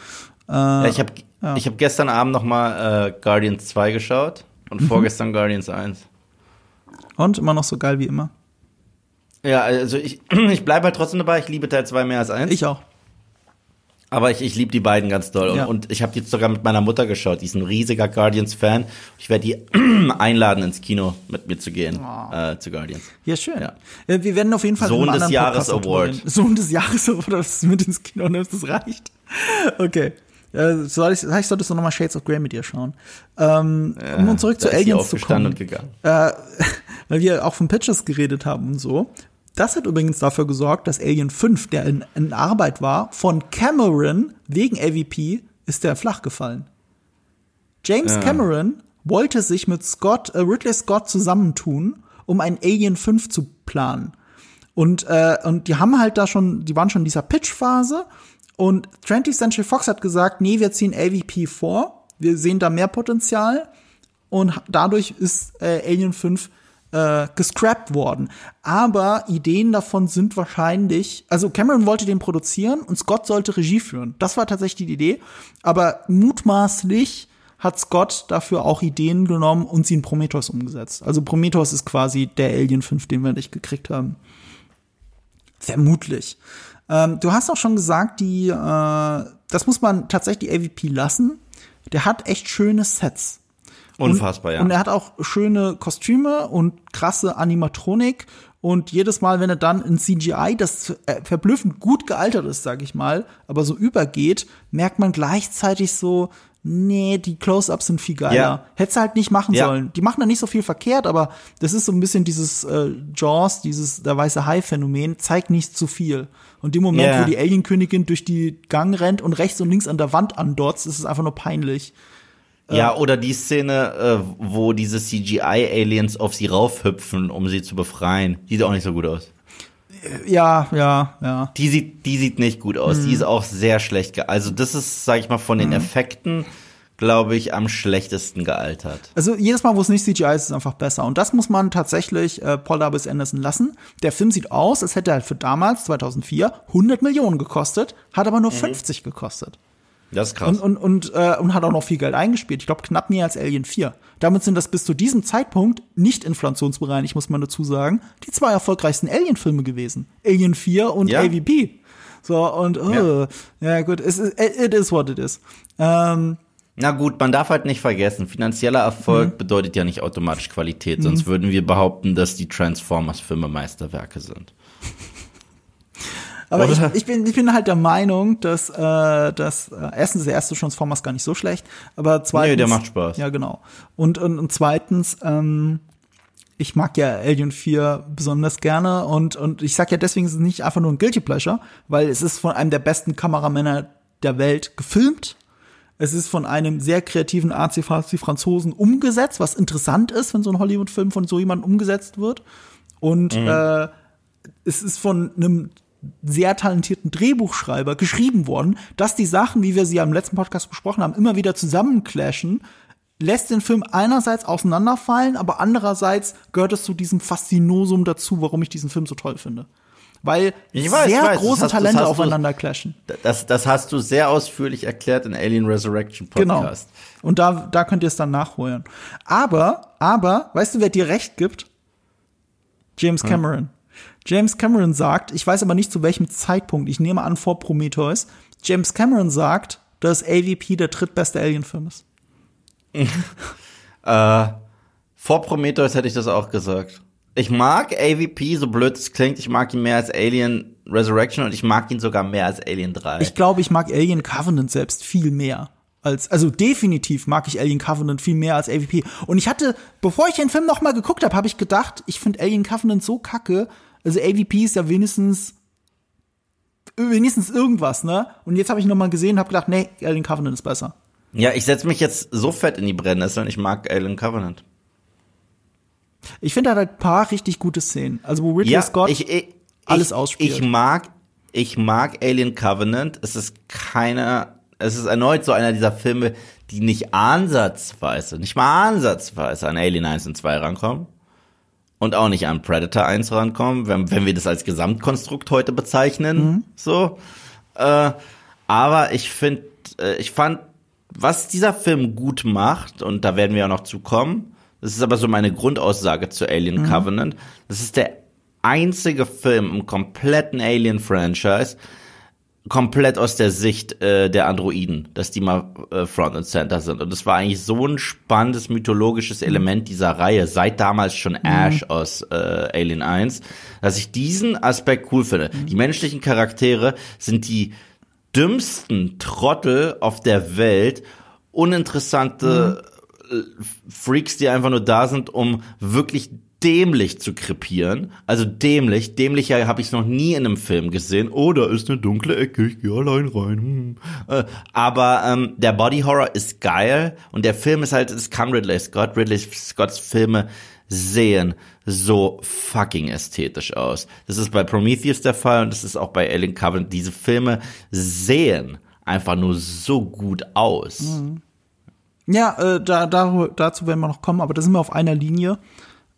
Äh, ja, ich habe ja. ich hab gestern Abend noch mal äh, Guardians 2 geschaut und mhm. vorgestern Guardians 1. Und immer noch so geil wie immer. Ja, also ich, ich bleibe halt trotzdem dabei. Ich liebe Teil 2 mehr als 1. Ich auch. Aber ich, ich liebe die beiden ganz doll. Ja. Und ich habe die sogar mit meiner Mutter geschaut. Die ist ein riesiger Guardians-Fan. Ich werde die einladen, ins Kino mit mir zu gehen, oh. äh, zu Guardians. Ja, schön. Ja. Wir werden auf jeden Fall Sohn des Jahres Award. Sohn des Jahres Award, dass du mit ins Kino nimmst, das reicht. Okay. Äh, soll ich, vielleicht solltest du nochmal Shades of Grey mit dir schauen. Ähm, ja, um zurück zu Aliens zu kommen. Und gegangen. Äh, weil wir auch von Pitches geredet haben und so. Das hat übrigens dafür gesorgt, dass Alien 5, der in, in Arbeit war, von Cameron wegen AVP, ist der flach gefallen. James ja. Cameron wollte sich mit Scott, äh, Ridley Scott zusammentun, um ein Alien 5 zu planen. Und, äh, und die haben halt da schon, die waren schon in dieser Pitch-Phase. Und 20th Century Fox hat gesagt, nee, wir ziehen AVP vor. Wir sehen da mehr Potenzial. Und dadurch ist äh, Alien 5 äh, gescrapped worden. Aber Ideen davon sind wahrscheinlich, also Cameron wollte den produzieren und Scott sollte Regie führen. Das war tatsächlich die Idee. Aber mutmaßlich hat Scott dafür auch Ideen genommen und sie in Prometheus umgesetzt. Also Prometheus ist quasi der Alien 5, den wir nicht gekriegt haben. Vermutlich. Ähm, du hast auch schon gesagt, die, äh, das muss man tatsächlich die AVP lassen. Der hat echt schöne Sets. Unfassbar, und, ja. Und er hat auch schöne Kostüme und krasse Animatronik. Und jedes Mal, wenn er dann in CGI, das verblüffend gut gealtert ist, sag ich mal, aber so übergeht, merkt man gleichzeitig so nee, die Close-Ups sind viel geiler. Ja. Hättest du halt nicht machen Ja. sollen. Die machen da nicht so viel verkehrt, aber das ist so ein bisschen dieses äh, Jaws, dieses der weiße Hai-Phänomen, zeigt nicht zu viel. Und im Moment, Ja. wo die Alien-Königin durch die Gang rennt und rechts und links an der Wand andotzt, ist es einfach nur peinlich. Ja, oder die Szene, äh, wo diese CGI-Aliens auf sie raufhüpfen, um sie zu befreien. Die sieht auch nicht so gut aus. Ja, ja, ja. Die sieht, die sieht nicht gut aus. Die Mhm. ist auch sehr schlecht ge Also das ist, sag ich mal, von den Effekten, glaube ich, am schlechtesten gealtert. Also jedes Mal, wo es nicht CGI ist, ist es einfach besser. Und das muss man tatsächlich äh, Paul W.S. Anderson lassen. Der Film sieht aus, als hätte er halt für damals, 2004, 100 Millionen gekostet, hat aber nur 50 gekostet. Das ist krass. Und, und, und, äh, und hat auch noch viel Geld eingespielt. Ich glaube, knapp mehr als Alien 4. Damit sind das bis zu diesem Zeitpunkt nicht inflationsbereinigt, muss man dazu sagen, die zwei erfolgreichsten Alien-Filme gewesen. Alien 4 und Ja. AVP. So, und, oh, ja. gut, es ist, it is what it is. Ähm, Na gut, man darf halt nicht vergessen, finanzieller Erfolg Mhm. bedeutet ja nicht automatisch Qualität, sonst würden wir behaupten, dass die Transformers-Filme Meisterwerke sind. Aber ich, ich, bin, ich bin halt der Meinung, dass, äh, dass äh, erstens der erste Transformers gar nicht so schlecht, aber zweitens. Nee, der macht Spaß. Ja, genau. Und, und, und zweitens, ähm, ich mag ja Alien 4 besonders gerne und, und ich sag ja deswegen ist es nicht einfach nur ein Guilty Pleasure, weil es ist von einem der besten Kameramänner der Welt gefilmt. Es ist von einem sehr kreativen Arzi-Franzosen umgesetzt, was interessant ist, wenn so ein Hollywood-Film von so jemandem umgesetzt wird. Und äh, es ist von einem sehr talentierten Drehbuchschreiber geschrieben worden, dass die Sachen, wie wir sie ja im letzten Podcast besprochen haben, immer wieder zusammenclashen, lässt den Film einerseits auseinanderfallen, aber andererseits gehört es zu diesem Faszinosum dazu, warum ich diesen Film so toll finde. Weil Ich weiß, sehr weiß, das große hast- Talente du- aufeinander clashen. Das, das hast du sehr ausführlich erklärt in Alien Resurrection Genau. Podcast. Und da, da könnt ihr es dann nachholen. Aber, aber, weißt du, wer dir recht gibt? James Hm. James Cameron sagt, ich weiß aber nicht zu welchem Zeitpunkt, ich nehme an vor Prometheus, James Cameron sagt, dass AVP der drittbeste Alien-Film ist. Äh, vor Prometheus hätte ich das auch gesagt. Ich mag AVP, so blöd es klingt, ich mag ihn mehr als Alien Resurrection und ich mag ihn sogar mehr als Alien 3. Ich glaube, ich mag Alien Covenant selbst viel mehr. Als, also definitiv mag ich Alien Covenant viel mehr als AVP. Und ich hatte, bevor ich den Film noch mal geguckt habe, habe ich gedacht, ich finde Alien Covenant so kacke. Also AVP ist ja wenigstens wenigstens irgendwas, ne? Und jetzt habe ich noch mal gesehen, habe gedacht, nee, Alien Covenant ist besser. ja, ich setze mich jetzt so fett in die Brennnesseln, ich mag Alien Covenant. Ich finde, er hat ein paar richtig gute Szenen. Also wo Ridley Ja, Scott ich, ich, alles ausspielt. Ich mag, ich mag Alien Covenant. Es ist keiner, es ist erneut so einer dieser Filme, die nicht ansatzweise, nicht mal ansatzweise an Alien 1 und 2 rankommen. Und auch nicht an Predator 1 rankommen, wenn, wenn wir das als Gesamtkonstrukt heute bezeichnen. Mhm. So. Äh, aber ich finde, äh, ich fand, was dieser Film gut macht, und da werden wir auch noch zu kommen, das ist aber so meine Grundaussage zu Alien Mhm. Covenant, das ist der einzige Film im kompletten Alien-Franchise, komplett aus der Sicht äh, der Androiden, dass die mal äh, Front and Center sind. Und das war eigentlich so ein spannendes mythologisches Element dieser Reihe, seit damals schon Ash aus äh, Alien 1, dass ich diesen Aspekt cool finde. Die menschlichen Charaktere sind die dümmsten Trottel auf der Welt, uninteressante äh, Freaks, die einfach nur da sind, um wirklich dämlich zu krepieren. Also dämlich. Dämlicher habe ich es noch nie in einem Film gesehen. Oh, da ist eine dunkle Ecke, ich gehe allein rein. Hm. Äh, aber ähm, der Body Horror ist geil und der Film ist halt, es kann Ridley Scott. Ridley Scotts Filme sehen so fucking ästhetisch aus. Das ist bei Prometheus der Fall und das ist auch bei Alien Covenant. Diese Filme sehen einfach nur so gut aus. Ja, äh, da, da, dazu werden wir noch kommen, aber da sind wir auf einer Linie.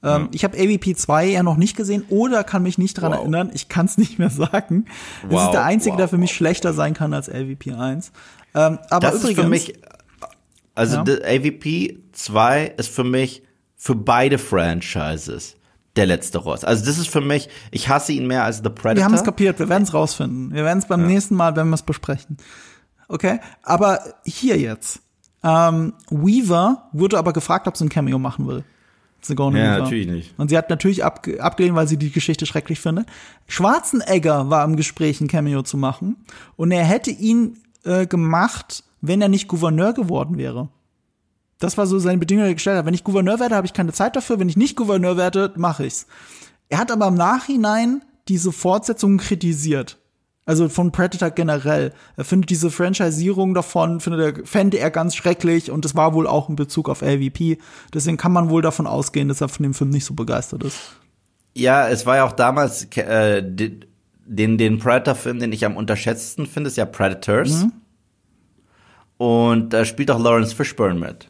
Ähm, Ich habe AVP 2 ja noch nicht gesehen oder kann mich nicht dran Wow. erinnern. Ich kann es nicht mehr sagen. Das Wow, ist der einzige, wow, der für mich schlechter sein kann als AVP 1. Ähm, aber das übrigens, ist für mich, also Ja. AVP 2 ist für mich für beide Franchises der letzte Ross. Also das ist für mich, ich hasse ihn mehr als The Predator. wir haben es kapiert, wir werden es rausfinden. Wir werden es beim nächsten Mal, wenn wir es besprechen. Okay, aber hier jetzt. Ähm, Weaver wurde aber gefragt, ob sie ein Cameo machen will. Sigourney Ja, Weaver. natürlich nicht. Und sie hat natürlich abge abgelehnt, weil sie die Geschichte schrecklich findet. Schwarzenegger war im Gespräch, ein Cameo zu machen. Und er hätte ihn äh, gemacht, wenn er nicht Gouverneur geworden wäre. Das war so seine Bedingung, die er gestellt hat. Wenn ich Gouverneur werde, habe ich keine Zeit dafür. Wenn ich nicht Gouverneur werde, mache ich's. Er hat aber im Nachhinein diese Fortsetzungen kritisiert. Also von Predator generell. Er findet diese Franchisierung davon, findet er, fände er ganz schrecklich und das war wohl auch in Bezug auf LVP. Deswegen kann man wohl davon ausgehen, dass er von dem Film nicht so begeistert ist. Ja, es war ja auch damals äh, den, den Predator-Film, den ich am unterschätzten finde, ist ja Predators. Mhm. Und da spielt auch Lawrence Fishburne mit.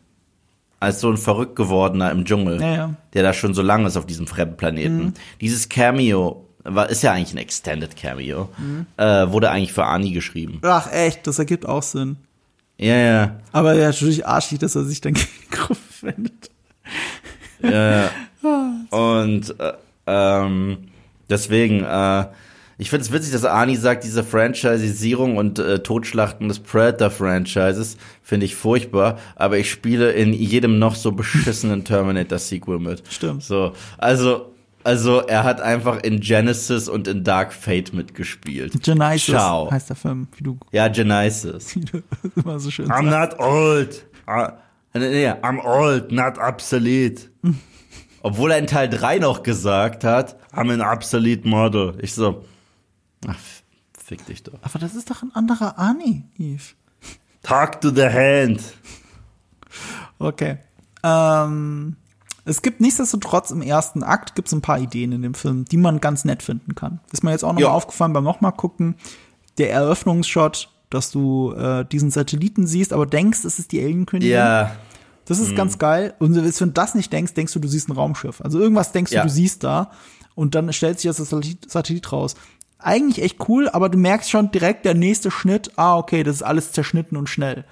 Als so ein verrückt gewordener im Dschungel, ja, ja. der da schon so lange ist auf diesem fremden Planeten. Mhm. Dieses Cameo war, ist ja eigentlich ein Extended Cameo. Mhm. Äh, wurde eigentlich für Ani geschrieben. Ach, echt, das ergibt auch Sinn. Ja, ja. Aber ja, natürlich arschig, dass er sich dann gegen die Gruppe wendet. Ja, ja. Und äh, ähm, deswegen, äh, ich finde es witzig, dass Ani sagt, diese Franchisierung und äh, Totschlachten des Predator-Franchises finde ich furchtbar, aber ich spiele in jedem noch so beschissenen Terminator-Sequel mit. Stimmt. So, also also er hat einfach in Genesis und in Dark Fate mitgespielt. Genesis Ciao. heißt der Film, wie du. Ja, Genesis. Wie du immer so schön I'm not old. Uh, nee, I'm old, not obsolete. Obwohl er in Teil 3 noch gesagt hat, I'm an obsolete model. Ich so, ach, fick dich doch. Aber das ist doch ein anderer Ani, Yves. Talk to the hand. Okay. Ähm, es gibt nichtsdestotrotz im ersten Akt gibt's ein paar Ideen in dem Film, die man ganz nett finden kann. Ist mir jetzt auch noch mal aufgefallen beim nochmal gucken. Der Eröffnungsshot, dass du äh, diesen Satelliten siehst, aber denkst, es ist die Alienkönigin. Ja, Das ist ganz geil. Und wenn du das nicht denkst, denkst du, du siehst ein Raumschiff. Also irgendwas denkst Ja. du, du siehst da. Und dann stellt sich das Satellit, Satellit raus. Eigentlich echt cool, aber du merkst schon direkt der nächste Schnitt, ah, okay, das ist alles zerschnitten und schnell.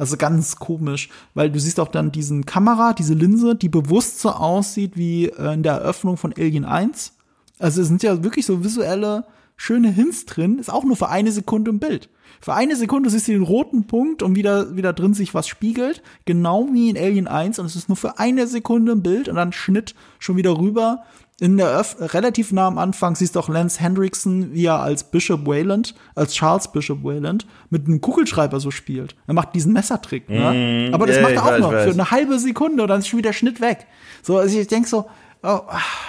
Also ganz komisch, weil du siehst auch dann diesen Kamera, diese Linse, die bewusst so aussieht wie äh, in der Eröffnung von Alien 1. Also es sind ja wirklich so visuelle, schöne Hints drin, ist auch nur für eine Sekunde im Bild. Für eine Sekunde siehst du den roten Punkt und wieder, wieder drin sich was spiegelt, genau wie in Alien 1 und es ist nur für eine Sekunde im Bild und dann Schnitt schon wieder rüber. In der Öff relativ nah am Anfang siehst du auch Lance Hendrickson, wie er als Bishop Wayland, als Charles Bishop Wayland, mit einem Kugelschreiber so spielt. Er macht diesen Messertrick, ne? Aber das ja, macht er auch weiß, noch für eine halbe Sekunde und dann ist schon wieder Schnitt weg. So, also ich denk so, oh,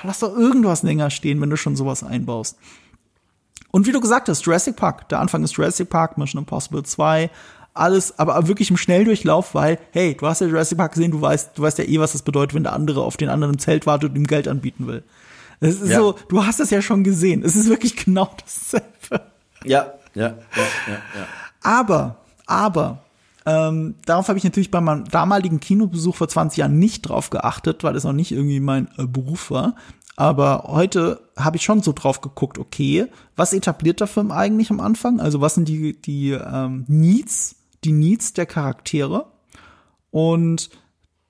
lass doch irgendwas länger stehen, wenn du schon sowas einbaust. Und wie du gesagt hast, Jurassic Park, der Anfang ist Jurassic Park, Mission Impossible 2, alles, aber wirklich im Schnelldurchlauf, weil, hey, du hast ja Jurassic Park gesehen, du weißt, du weißt ja eh, was das bedeutet, wenn der andere auf den anderen im Zelt wartet und ihm Geld anbieten will. Es ist Ja. so, du hast es ja schon gesehen. Es ist wirklich genau dasselbe. ja, ja, ja, ja, ja. Aber, aber, ähm, darauf habe ich natürlich bei meinem damaligen Kinobesuch vor 20 Jahren nicht drauf geachtet, weil es noch nicht irgendwie mein äh, Beruf war. Aber heute habe ich schon so drauf geguckt, okay, was etabliert der Film eigentlich am Anfang? Also was sind die, die ähm, Needs, die Needs der Charaktere? Und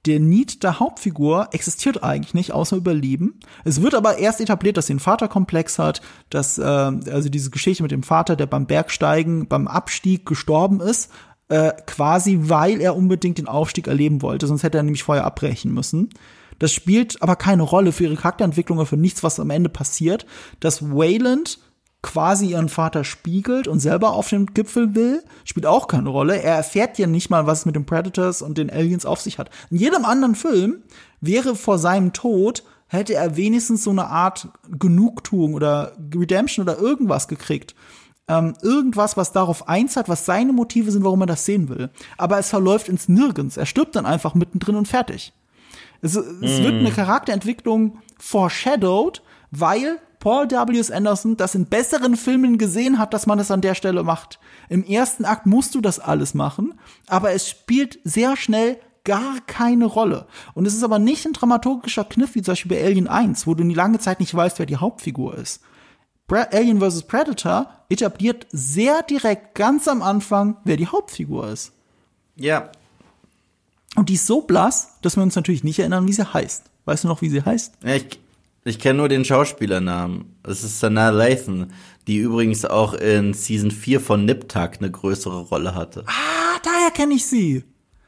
der Need der Hauptfigur existiert eigentlich nicht, außer Überleben. Es wird aber erst etabliert, dass sie einen Vaterkomplex hat, dass äh, also diese Geschichte mit dem Vater, der beim Bergsteigen, beim Abstieg gestorben ist, äh, quasi weil er unbedingt den Aufstieg erleben wollte, sonst hätte er nämlich vorher abbrechen müssen. Das spielt aber keine Rolle für ihre Charakterentwicklung oder für nichts, was am Ende passiert. Dass Wayland quasi ihren Vater spiegelt und selber auf den Gipfel will, spielt auch keine Rolle. Er erfährt ja nicht mal, was es mit den Predators und den Aliens auf sich hat. In jedem anderen Film wäre vor seinem Tod hätte er wenigstens so eine Art Genugtuung oder Redemption oder irgendwas gekriegt. Ähm, irgendwas, was darauf einzahlt, was seine Motive sind, warum er das sehen will. Aber es verläuft ins Nirgends. Er stirbt dann einfach mittendrin und fertig. Es, es wird eine Charakterentwicklung foreshadowed, weil Paul W. S. Anderson das in besseren Filmen gesehen hat, dass man das an der Stelle macht. Im ersten Akt musst du das alles machen, aber es spielt sehr schnell gar keine Rolle. Und es ist aber nicht ein dramaturgischer Kniff, wie zum Beispiel bei Alien 1, wo du die lange Zeit nicht weißt, wer die Hauptfigur ist. Alien vs. Predator etabliert sehr direkt ganz am Anfang, wer die Hauptfigur ist. Ja, Und die ist so blass, dass wir uns natürlich nicht erinnern, wie sie heißt. Weißt du noch, wie sie heißt? Ich, ich kenne nur den Schauspielernamen. Es ist Sanaa Lathan, die übrigens auch in Season 4 von Nip Tuck eine größere Rolle hatte. Ah, daher kenne ich sie.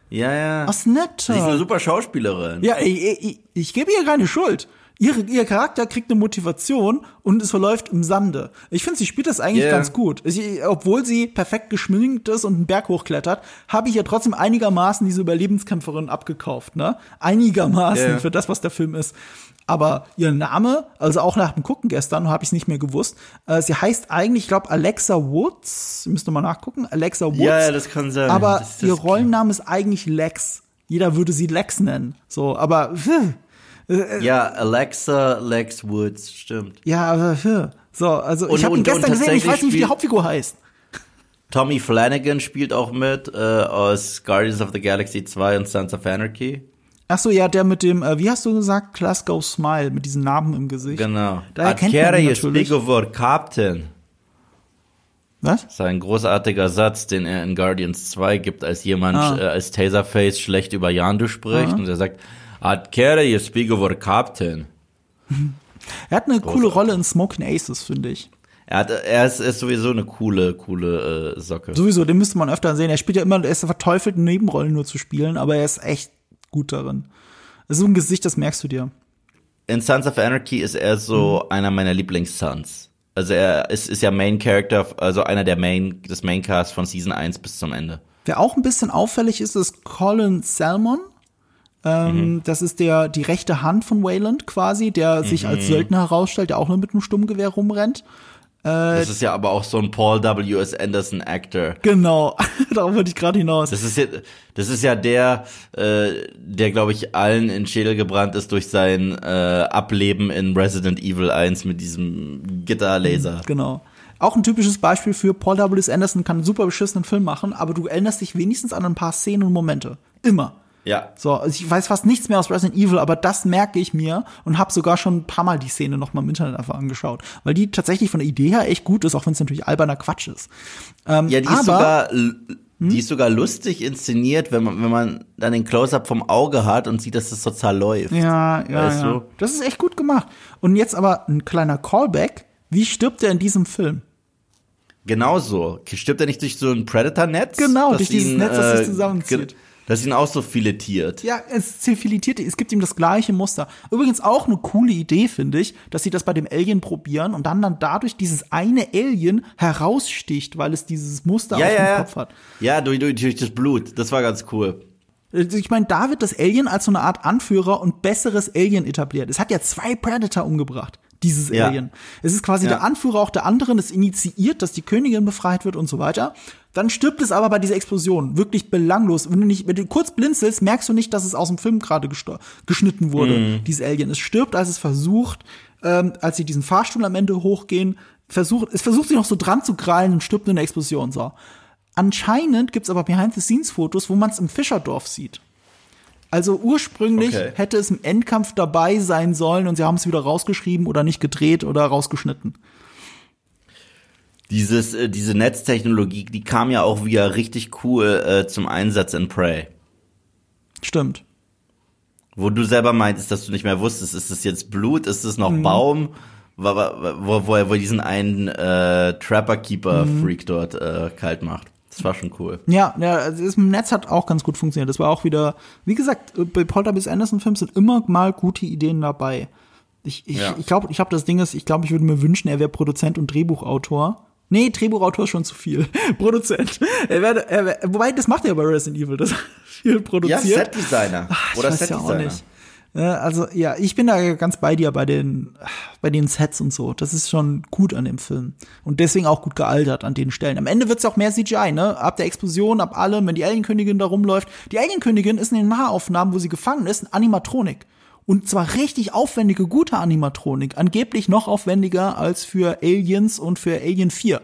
Ja, ja. Aus Sie ist eine super Schauspielerin. Ja, ich, ich, ich gebe ihr keine Schuld. Ihre, ihr Charakter kriegt eine Motivation und es verläuft im Sande. Ich finde, sie spielt das eigentlich Yeah. ganz gut. Sie, obwohl sie perfekt geschminkt ist und einen Berg hochklettert, habe ich ja trotzdem einigermaßen diese Überlebenskämpferin abgekauft, ne? Einigermaßen Yeah. für das, was der Film ist. Aber ihr Name, also auch nach dem Gucken gestern, habe ich es nicht mehr gewusst. Äh, sie heißt eigentlich, ich glaube, Alexa Woods. Ihr müsst mal nachgucken. Alexa Woods. Ja, ja, das kann sein. Aber Das- das- ihr Rollenname ist eigentlich Lex. Jeder würde sie Lex nennen. So, aber hm, Ja, Alexa Lex Woods, stimmt. ja, aber hm. so, also Und- ich habe ihn gestern gesehen. Ich weiß nicht, wie die Hauptfigur heißt. Tommy Flanagan spielt auch mit äh, aus Guardians of the Galaxy 2 und Sons of Anarchy. Ach so, ja, der mit dem, äh, wie hast du gesagt, Glasgow Smile mit diesem Narben im Gesicht. Genau. Daher kennt man ihn natürlich. of Captain. Was? Das ist ein großartiger Satz, den er in Guardians 2 gibt, als jemand Ah. äh, als Taserface schlecht über Yandu spricht und er sagt, Adkere, you speak of Captain. Er hat eine coole Rolle in Smoking Aces, finde ich. Er, hat, er ist, ist sowieso eine coole, coole äh, Socke. Sowieso, den müsste man öfter sehen. Er spielt ja immer, er ist verteufelt, Nebenrollen nur zu spielen, aber er ist echt gut darin. Das ist so ein Gesicht, das merkst du dir. In Sons of Anarchy ist er so Mhm. einer meiner Lieblingssons. Also er ist, ist ja Main Character, also einer der Main, des Maincasts von Season 1 bis zum Ende. Wer auch ein bisschen auffällig ist, ist Colin Salmon. Ähm, Das ist der, die rechte Hand von Wayland quasi, der sich als Söldner herausstellt, der auch nur mit einem Stummgewehr rumrennt. Das ist ja aber auch so ein Paul W. S. Anderson Actor. Genau, darauf wollte ich gerade hinaus. Das ist ja, das ist ja der, äh, der glaube ich allen in Schädel gebrannt ist durch sein äh, Ableben in Resident Evil 1 mit diesem Gitterlaser. Genau. Auch ein typisches Beispiel für Paul W. S. Anderson kann einen super beschissenen Film machen, aber du erinnerst dich wenigstens an ein paar Szenen und Momente. Immer. Ja. So, also ich weiß fast nichts mehr aus Resident Evil, aber das merke ich mir und habe sogar schon ein paar Mal die Szene noch mal im Internet einfach angeschaut, weil die tatsächlich von der Idee her echt gut ist, auch wenn es natürlich alberner Quatsch ist. Ähm, Ja, die ist aber, sogar, die ist sogar lustig inszeniert, wenn man, wenn man dann den Close-Up vom Auge hat und sieht, dass das total läuft. ja, ja, Weißt ja. du? Das ist echt gut gemacht. Und jetzt aber ein kleiner Callback. Wie stirbt er in diesem Film? Genauso. Stirbt er nicht durch so ein Predator-Netz? Genau, durch dieses ihn, Netz, das sich äh, zusammenzieht. Das ihn auch so filetiert. Ja, es ziviliert, es gibt ihm das gleiche Muster. Übrigens auch eine coole Idee, finde ich, dass sie das bei dem Alien probieren und dann dann dadurch dieses eine Alien heraussticht, weil es dieses Muster Ja, auf ja, dem. Kopf hat. Ja, durch, durch, durch das Blut. Das war ganz cool. Also Ich meine, da wird das Alien als so eine Art Anführer und besseres Alien etabliert. Es hat ja zwei Predator umgebracht, dieses Ja. Alien. Es ist quasi Ja. der Anführer auch der anderen, es initiiert, dass die Königin befreit wird und so weiter. Dann stirbt es aber bei dieser Explosion. Wirklich belanglos. Wenn du nicht, wenn du kurz blinzelst, merkst du nicht, dass es aus dem Film gerade geschnitten wurde, Mhm. dieses Alien. Es stirbt, als es versucht, ähm, als sie diesen Fahrstuhl am Ende hochgehen, versucht, es versucht sich noch so dran zu krallen und stirbt in der Explosion. So. Anscheinend gibt's aber Behind-the-Scenes-Fotos, wo man es im Fischerdorf sieht. Also ursprünglich Okay. hätte es im Endkampf dabei sein sollen und sie haben es wieder rausgeschrieben oder nicht gedreht oder rausgeschnitten. Dieses, äh, diese Netztechnologie, die kam ja auch wieder richtig cool äh, zum Einsatz in Prey. Stimmt. Wo du selber meintest, dass du nicht mehr wusstest, ist es jetzt Blut, ist es noch Mhm. Baum? Wo, wo, wo er wo diesen einen äh, Trapper-Keeper-Freak dort äh, kalt macht. Das war schon cool. Ja, ja, also das Netz hat auch ganz gut funktioniert. Das war auch wieder, wie gesagt, bei Paul W. Anderson Filmen sind immer mal gute Ideen dabei. Ich, ich, Ja. ich glaube, ich habe das Ding ist, ich glaube, ich würde mir wünschen, er wäre Produzent und Drehbuchautor. Nee, Drehbuchautor ist schon zu viel. Produzent. Er wäre, er wobei, das macht er ja bei Resident Evil, das viel Ja, produziert. Setdesigner. Ich Oder ja Setdesigner. nicht. Ja, also ja, ich bin da ganz bei dir bei den bei den Sets und so. Das ist schon gut an dem Film und deswegen auch gut gealtert an den Stellen. Am Ende wird's auch mehr CGI, ne? Ab der Explosion, ab allem, wenn die Alienkönigin da rumläuft. Die Alienkönigin ist in den Nahaufnahmen, wo sie gefangen ist, ein Animatronik. Und zwar richtig aufwendige, gute Animatronik. Angeblich noch aufwendiger als für Aliens und für Alien 4.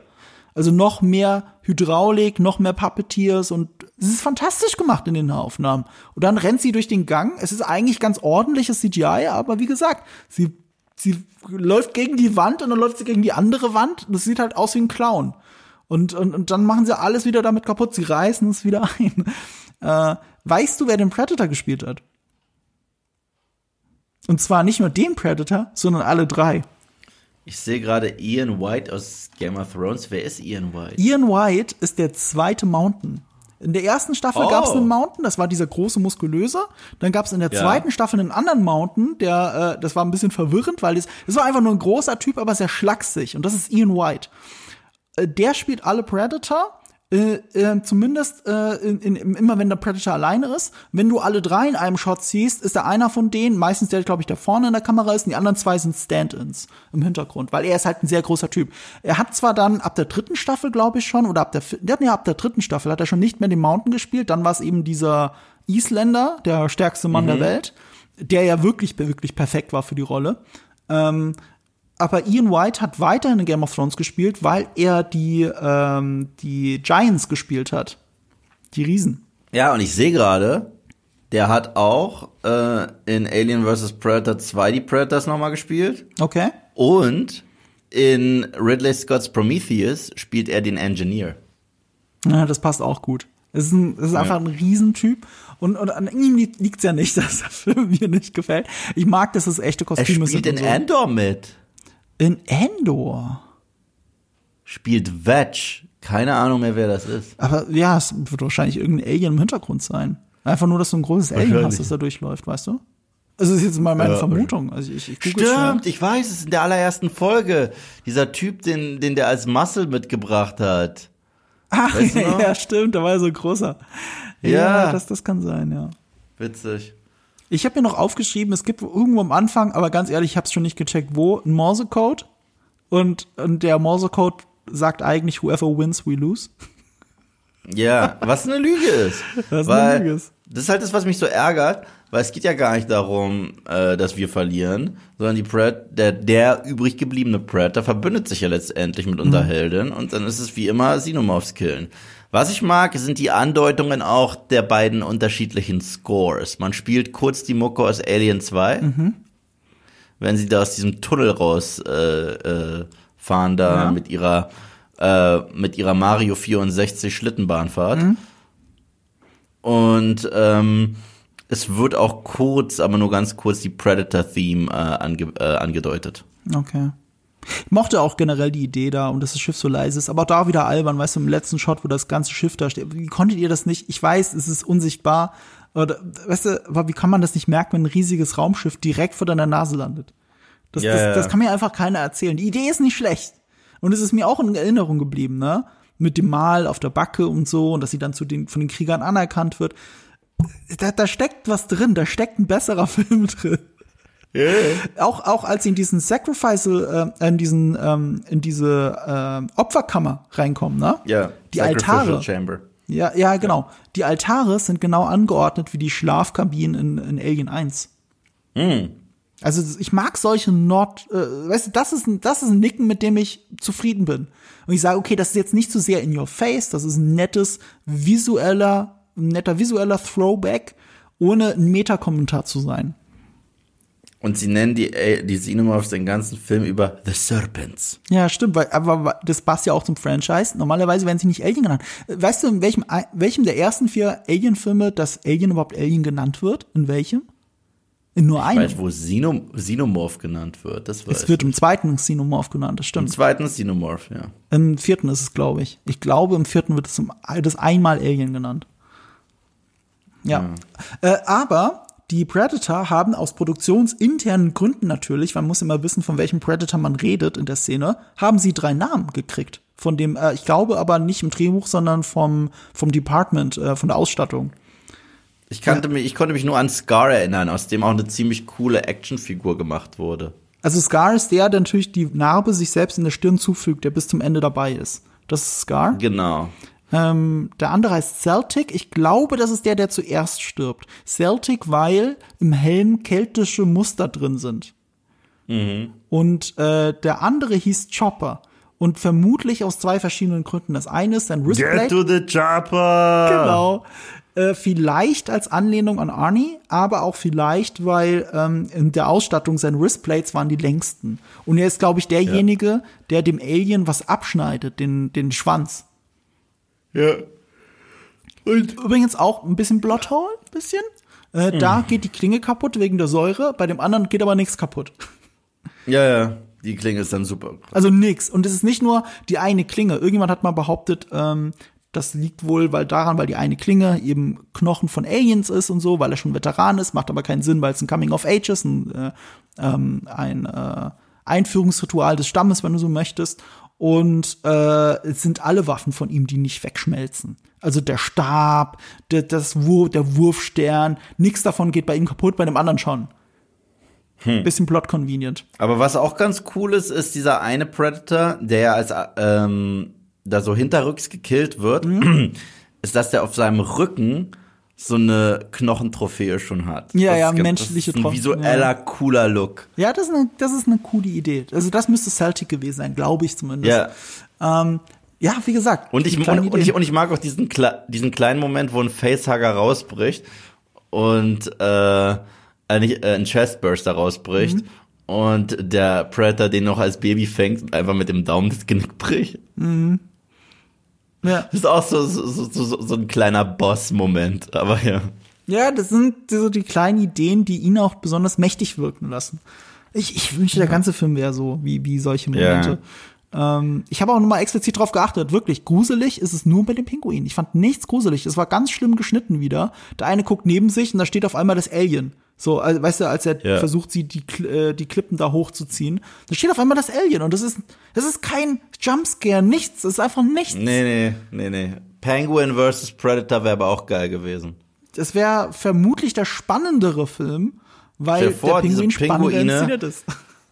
Also noch mehr Hydraulik, noch mehr Puppeteers und es ist fantastisch gemacht in den Nahaufnahmen. Und dann rennt sie durch den Gang. Es ist eigentlich ganz ordentliches CGI, aber wie gesagt, sie, sie läuft gegen die Wand und dann läuft sie gegen die andere Wand. Das sieht halt aus wie ein Clown. Und, und, und dann machen sie alles wieder damit kaputt. Sie reißen es wieder ein. Äh, weißt du, wer den Predator gespielt hat? Und zwar nicht nur den Predator, sondern alle drei. Ich sehe gerade Ian White aus Game of Thrones. Wer ist Ian White? Ian White ist der zweite Mountain. In der ersten Staffel Oh. gab es einen Mountain, das war dieser große muskulöse. Dann gab es in der Ja. zweiten Staffel einen anderen Mountain, der, äh, das war ein bisschen verwirrend, weil das, das war einfach nur ein großer Typ, aber sehr schlaksig. Und das ist Ian White. Äh, der spielt alle Predator. Äh, äh, zumindest äh, in, in, immer wenn der Predator alleine ist. Wenn du alle drei in einem Shot siehst, ist da einer von denen, meistens der, glaube ich, der vorne in der Kamera ist, und die anderen zwei sind Stand-ins im Hintergrund, weil er ist halt ein sehr großer Typ. Er hat zwar dann ab der dritten Staffel, glaube ich schon, oder ab der, ja ab der dritten Staffel hat er schon nicht mehr den Mountain gespielt, dann war es eben dieser Isländer, der stärkste Mann der Welt, der ja wirklich, wirklich perfekt war für die Rolle. Ähm, aber Ian White hat weiterhin in Game of Thrones gespielt, weil er die, ähm, die Giants gespielt hat. Die Riesen. Ja, und ich sehe gerade, der hat auch äh, in Alien vs. Predator 2 die Predators nochmal gespielt. Okay. Und in Ridley Scott's Prometheus spielt er den Engineer. Ja, das passt auch gut. Es ist, ein, es ist einfach ein Riesentyp. Und, und an ihm liegt es ja nicht, dass der Film mir nicht gefällt. Ich mag, dass es echte Er Kostüme spielt sind. in so. Andor mit. In Endor. Spielt Vetch. Keine Ahnung mehr, wer das ist. Aber ja, es wird wahrscheinlich irgendein Alien im Hintergrund sein. Einfach nur, dass du ein großes Alien hast, das da durchläuft, weißt du? Also das ist jetzt mal meine Ja, Vermutung. Also ich, ich Stimmt, ich weiß, es ist in der allerersten Folge. Dieser Typ, den, den der als Muscle mitgebracht hat. Ach, Weißt du ja, stimmt, da war er so großer. Ja, Ja. das, das kann sein, ja. Witzig. Ich habe mir noch aufgeschrieben, es gibt irgendwo am Anfang, aber ganz ehrlich, ich habe es schon nicht gecheckt, wo, ein Morsecode. Und, und der Morsecode sagt eigentlich, whoever wins, we lose. Ja, was eine Lüge ist. Was eine weil Lüge ist. Das ist halt das, was mich so ärgert, weil es geht ja gar nicht darum, äh, dass wir verlieren, sondern die Pred der, der übrig gebliebene Predator verbündet sich ja letztendlich mit Mhm. unserer Heldin und dann ist es wie immer Xenomorphs killen. Was ich mag, sind die Andeutungen auch der beiden unterschiedlichen Scores. Man spielt kurz die Mucke aus Alien 2, Mhm. wenn sie da aus diesem Tunnel raus äh, äh, fahren da Ja. mit ihrer äh, mit ihrer Mario 64 Schlittenbahnfahrt. Mhm. Und ähm, es wird auch kurz, aber nur ganz kurz die Predator-Theme äh, ange äh, angedeutet. Okay. Ich mochte auch generell die Idee da und dass das Schiff so leise ist, aber auch da wieder albern, weißt du, im letzten Shot, wo das ganze Schiff da steht. Wie konntet ihr das nicht? Ich weiß, es ist unsichtbar. Oder, weißt du, aber wie kann man das nicht merken, wenn ein riesiges Raumschiff direkt vor deiner Nase landet? Das, Ja, das, das kann mir einfach keiner erzählen. Die Idee ist nicht schlecht. Und es ist mir auch in Erinnerung geblieben, ne? Mit dem Mal auf der Backe und so, und dass sie dann zu den, von den Kriegern anerkannt wird. Da, da steckt was drin, da steckt ein besserer Film drin auch auch als sie in diesen Sacrifice äh, in diesen ähm, in diese äh, Opferkammer reinkommen, ne? Ja, Die Sacrificial Altare. Chamber. Ja, ja, genau. Die Altare sind genau angeordnet wie die Schlafkabinen in, in Alien 1. Hm. Also ich mag solche Nord, äh, weißt du, das ist ein, das ist ein Nicken, mit dem ich zufrieden bin. Und ich sage, okay, das ist jetzt nicht so sehr in your face, das ist ein nettes visueller, ein netter visueller Throwback, ohne ein Metakommentar zu sein. Und sie nennen die, äh, die Xenomorphs den ganzen Film über The Serpents. Ja, stimmt, weil, aber das passt ja auch zum Franchise. Normalerweise werden sie nicht Alien genannt. Weißt du, in welchem, welchem der ersten vier Alien-Filme das Alien überhaupt Alien genannt wird? In welchem? In nur Ich einem. weiß, wo Xenom Xenomorph genannt wird. Das weiß es wird im zweiten Xenomorph genannt, das Im stimmt. zweiten Xenomorph, ja. Im vierten ist es, glaube ich. Ich glaube, im vierten wird es zum, das einmal Alien genannt. Ja. Äh, aber die Predator haben aus produktionsinternen Gründen natürlich, man muss immer wissen, von welchem Predator man redet in der Szene, haben sie drei Namen gekriegt. Von dem, äh, ich glaube aber nicht im Drehbuch, sondern vom, vom Department, äh, von der Ausstattung. Ich, kannte mich, ich konnte mich nur an Scar erinnern, aus dem auch eine ziemlich coole Actionfigur gemacht wurde. Also Scar ist der, der natürlich die Narbe sich selbst in der Stirn zufügt, der bis zum Ende dabei ist. Das ist Scar. Genau. Ähm, der andere heißt Celtic. Ich glaube, das ist der, der zuerst stirbt. Celtic, weil im Helm keltische Muster drin sind. Und äh, der andere hieß Chopper. Und vermutlich aus zwei verschiedenen Gründen. Das eine ist sein Wristplate. Get to the chopper! Genau. Äh, vielleicht als Anlehnung an Arnie, aber auch vielleicht, weil ähm, in der Ausstattung seine Wristplates waren die längsten. Und er ist, glaube ich, derjenige, der dem Alien was abschneidet, den, den Schwanz. Ja. Und übrigens auch ein bisschen Bloodhole, bisschen. Äh, Mhm. Da geht die Klinge kaputt wegen der Säure, bei dem anderen geht aber nichts kaputt. Ja, ja. Die Klinge ist dann super. Also nix. Und es ist nicht nur die eine Klinge. Irgendjemand hat mal behauptet, ähm, Das liegt wohl weil daran, weil die eine Klinge eben Knochen von Aliens ist und so, weil er schon Veteran ist, macht aber keinen Sinn, weil es ein Coming of Age ist, ein, äh, ähm, ein äh, Einführungsritual des Stammes, wenn du so möchtest. Und äh, es sind alle Waffen von ihm, die nicht wegschmelzen. Also der Stab, der, das Wur der Wurfstern, nichts davon geht bei ihm kaputt, bei dem anderen schon. Hm. Bisschen plot convenient. Aber was auch ganz cool ist, ist dieser eine Predator, der ja als ähm, da so hinterrücks gekillt wird, mhm. ist, dass der auf seinem Rücken so eine Knochentrophäe schon hat. Ja, das ja, ist, menschliche ist ein visueller, ja. cooler Look. Ja, das ist, eine, das ist eine coole Idee. Also das müsste Celtic gewesen sein, glaube ich zumindest. Ja. Ähm, ja, wie gesagt. Und ich, und, und, ich, und ich mag auch diesen, diesen kleinen Moment, wo ein Facehugger rausbricht und äh, ein, ein Chestburster rausbricht. Mhm. Und der Predator den noch als Baby fängt und einfach mit dem Daumen das Genick bricht. Mhm. Ja. Das ist auch so, so, so, so ein kleiner Boss-Moment, aber ja. Ja, das sind so die kleinen Ideen, die ihn auch besonders mächtig wirken lassen. Ich, ich wünsche, der ganze Film wäre so, wie, wie solche Momente. Ja. Ähm, ich habe auch nochmal explizit drauf geachtet. Wirklich, gruselig ist es nur bei dem Pinguin. Ich fand nichts gruselig. Es war ganz schlimm geschnitten wieder. Der eine guckt neben sich und da steht auf einmal das Alien. So, also, weißt du, als er ja. versucht, sie die, äh, die Klippen da hochzuziehen, da steht auf einmal das Alien und das ist, das ist kein Jumpscare, nichts, das ist einfach nichts. Nee, nee, nee, nee. Penguin vs. Predator wäre aber auch geil gewesen. Das wäre vermutlich der spannendere Film, weil vor, der Pinguin spannender inszeniert ist.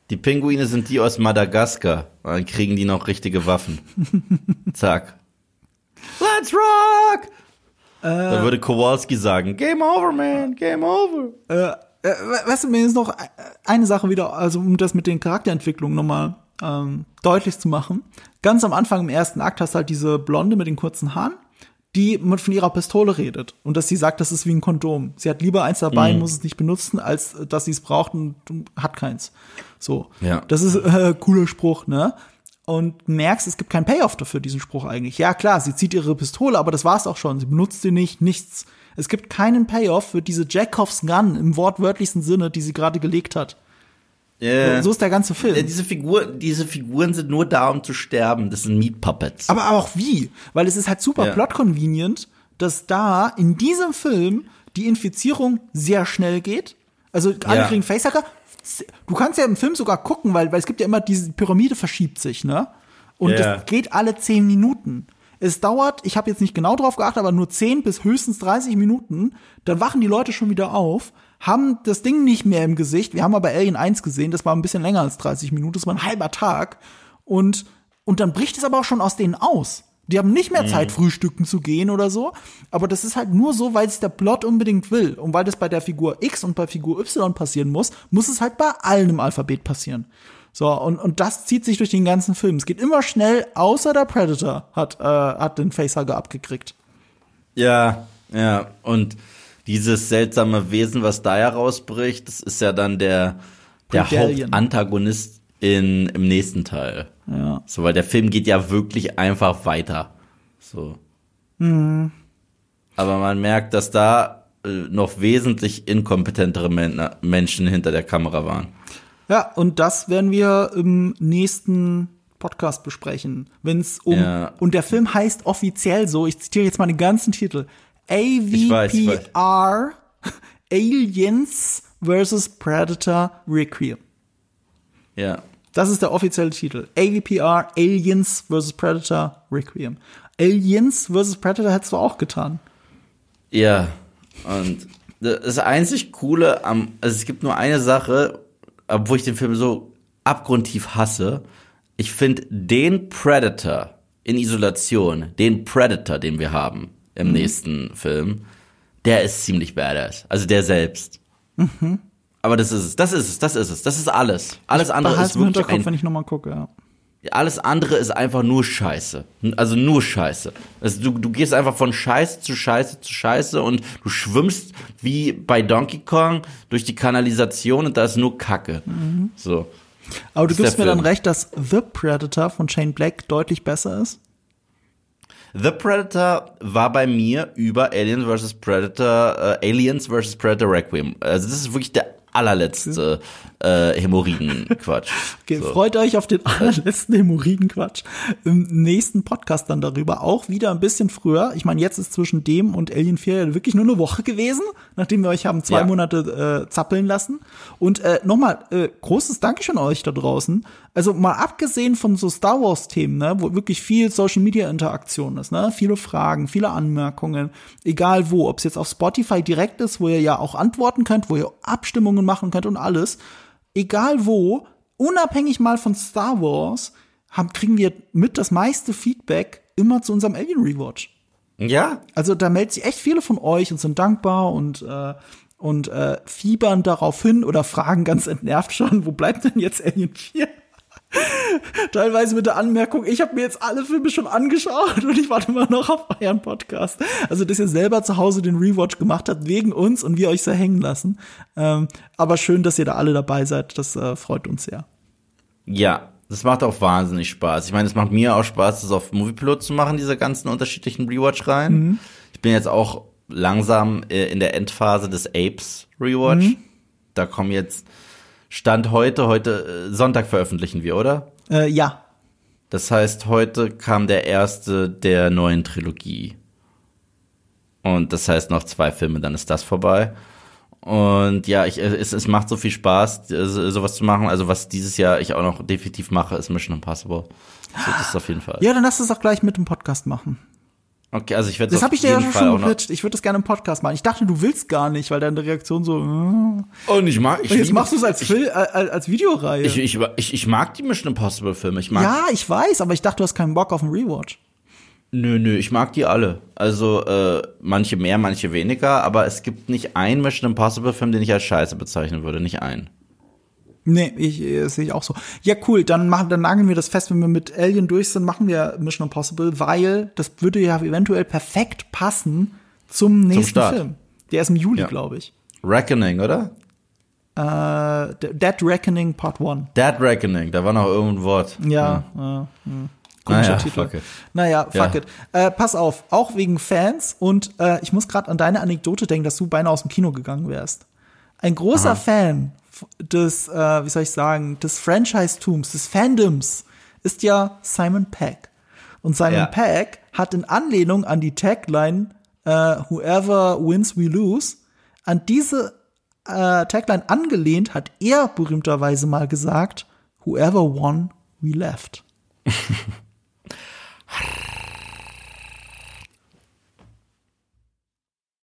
Die Pinguine sind die aus Madagaskar. Dann kriegen die noch richtige Waffen. Zack. Let's rock! Äh, da würde Kowalski sagen, Game over, man, Game over. Äh, äh, weißt du, mir ist noch eine Sache wieder, also um das mit den Charakterentwicklungen nochmal ähm, deutlich zu machen. Ganz am Anfang im ersten Akt hast du halt diese Blonde mit den kurzen Haaren, die von ihrer Pistole redet und dass sie sagt, das ist wie ein Kondom. Sie hat lieber eins dabei, mhm. muss es nicht benutzen, als dass sie es braucht und hat keins. So. Ja. Das ist äh, cooler Spruch, ne? Und merkst, es gibt keinen Payoff dafür, diesen Spruch eigentlich. Ja, klar, sie zieht ihre Pistole, aber das war's auch schon. Sie benutzt sie nicht, nichts. Es gibt keinen Payoff für diese Jackoffs Gun im wortwörtlichsten Sinne, die sie gerade gelegt hat. Yeah. So ist der ganze Film. Diese, Figur, diese Figuren sind nur da, um zu sterben. Das sind Meat Puppets. Aber auch wie? Weil es ist halt super yeah. plot-convenient, dass da in diesem Film die Infizierung sehr schnell geht. Also alle ja. kriegen Facehacker, du kannst ja im Film sogar gucken, weil, weil es gibt ja immer diese Pyramide verschiebt sich, ne? Und yeah. das geht alle zehn Minuten. Es dauert, ich habe jetzt nicht genau drauf geachtet, aber nur zehn bis höchstens 30 Minuten. Dann wachen die Leute schon wieder auf, haben das Ding nicht mehr im Gesicht. Wir haben aber Alien 1 gesehen, das war ein bisschen länger als 30 Minuten, das war ein halber Tag. Und, und dann bricht es aber auch schon aus denen aus. Die haben nicht mehr mhm. Zeit, frühstücken zu gehen oder so. Aber das ist halt nur so, weil es der Plot unbedingt will. Und weil das bei der Figur X und bei Figur Y passieren muss, muss es halt bei allen im Alphabet passieren. So, und, und das zieht sich durch den ganzen Film. Es geht immer schnell, außer der Predator hat, äh, hat den Facehugger abgekriegt. Ja, ja. Und dieses seltsame Wesen, was da herausbricht, das ist ja dann der, der Hauptantagonist in, im nächsten Teil. Ja. So, weil der Film geht ja wirklich einfach weiter. So. Mhm. Aber man merkt, dass da äh, noch wesentlich inkompetentere Men Menschen hinter der Kamera waren. Ja, und das werden wir im nächsten Podcast besprechen, wenn es um ja. und der Film heißt offiziell so, ich zitiere jetzt mal den ganzen Titel, AVPR Aliens vs Predator Requiem. Ja. Das ist der offizielle Titel. AVPR, Aliens vs. Predator, Requiem. Aliens vs. Predator hättest du auch getan. Ja, und das einzig Coole am, also es gibt nur eine Sache, obwohl ich den Film so abgrundtief hasse. Ich finde den Predator in Isolation, den Predator, den wir haben im mhm. nächsten Film, der ist ziemlich badass. Also der selbst. Mhm. Aber das ist es, das ist es, das ist es, das ist alles. Alles andere ist wirklich Hinterkopf, ein, wenn ich nochmal gucke, ja. Alles andere ist einfach nur Scheiße. Also nur Scheiße. Also du, du gehst einfach von Scheiße zu Scheiße zu Scheiße und du schwimmst wie bei Donkey Kong durch die Kanalisation und da ist nur Kacke. Mhm. So. Aber du gibst mir Film. dann recht, dass The Predator von Shane Black deutlich besser ist? The Predator war bei mir über Aliens vs. Predator, äh, Aliens vs. Predator Requiem. Also das ist wirklich der allerletzte äh, Hämorrhoiden-Quatsch. Okay, So. Freut euch auf den allerletzten Hämorrhoiden-Quatsch. Im nächsten Podcast dann darüber. Auch wieder ein bisschen früher. Ich meine, jetzt ist zwischen dem und Alien 4 ja wirklich nur eine Woche gewesen, nachdem wir euch haben zwei Ja. Monate äh, zappeln lassen. Und äh, nochmal, äh, großes Dankeschön an euch da draußen. Also mal abgesehen von so Star Wars-Themen, ne, wo wirklich viel Social-Media-Interaktion ist, ne, viele Fragen, viele Anmerkungen, egal wo, ob es jetzt auf Spotify direkt ist, wo ihr ja auch antworten könnt, wo ihr Abstimmungen machen könnt und alles egal wo, unabhängig mal von Star Wars, haben, kriegen wir mit das meiste Feedback immer zu unserem Alien Rewatch. Ja, Also da melden sich echt viele von euch und sind dankbar und äh, und äh, fiebern darauf hin oder fragen ganz entnervt schon, wo bleibt denn jetzt Alien 4? Teilweise mit der Anmerkung, ich habe mir jetzt alle Filme schon angeschaut und ich warte immer noch auf euren Podcast. Also, dass ihr selber zu Hause den Rewatch gemacht habt wegen uns und wir euch so hängen lassen. Ähm, aber schön, dass ihr da alle dabei seid. Das äh, freut uns sehr. ja. Das macht auch wahnsinnig Spaß. Ich meine, es macht mir auch Spaß, das auf Moviepilot zu machen, diese ganzen unterschiedlichen Rewatch-Reihen. Ich bin jetzt auch langsam äh, in der Endphase des Apes Rewatch. Da kommen jetzt Stand heute, heute äh, Sonntag veröffentlichen wir, oder? Äh, ja, Das heißt, heute kam der erste der neuen Trilogie. Und das heißt noch zwei Filme, dann ist das vorbei. Und ja, ich, es, es macht so viel Spaß, äh, so- sowas zu machen. Also was dieses Jahr ich auch noch definitiv mache, ist Mission Impossible. So, das ist auf jeden Fall. ja, dann lass es auch gleich mit dem Podcast machen. Okay, also ich werde Das habe ich dir ja schon Fall gepitcht. Ich würde das gerne im Podcast machen. Ich dachte, du willst gar nicht, weil deine Reaktion so. Äh. Und ich mag, ich Und jetzt machst du es als, ich, Fil- äh, als Videoreihe. ich, ich, ich, ich mag die Mission Impossible Filme. Ich mag ja, ich weiß, aber ich dachte, du hast keinen Bock auf einen Rewatch. Nö, nö, ich mag die alle. Also äh, manche mehr, manche weniger, aber es gibt nicht einen Mission Impossible Film, den ich als Scheiße bezeichnen würde, nicht einen. Nee, ich äh, das sehe ich auch so. Ja, cool, dann machen dann nageln wir das fest, wenn wir mit Alien durch sind, machen wir Mission Impossible, weil das würde ja eventuell perfekt passen zum nächsten Start. Film. Der ist im Juli, Ja. glaube ich. Reckoning, oder? Äh, Dead Reckoning Part 1. Dead Reckoning, da war noch irgendein Wort. Ja, äh, hm. komischer Naja, Titel. fuck it. Naja, fuck Ja. it. Äh, pass auf, auch wegen Fans und äh, ich muss gerade an deine Anekdote denken, dass du beinahe aus dem Kino gegangen wärst. Ein großer Fan f- des, äh, wie soll ich sagen, des Franchise-Tums, des Fandoms ist ja Simon Peck. Und Simon Ja. Peck hat in Anlehnung an die Tagline äh, Whoever wins, we lose, an diese äh, Tagline angelehnt, hat er berühmterweise mal gesagt, Whoever won, we left.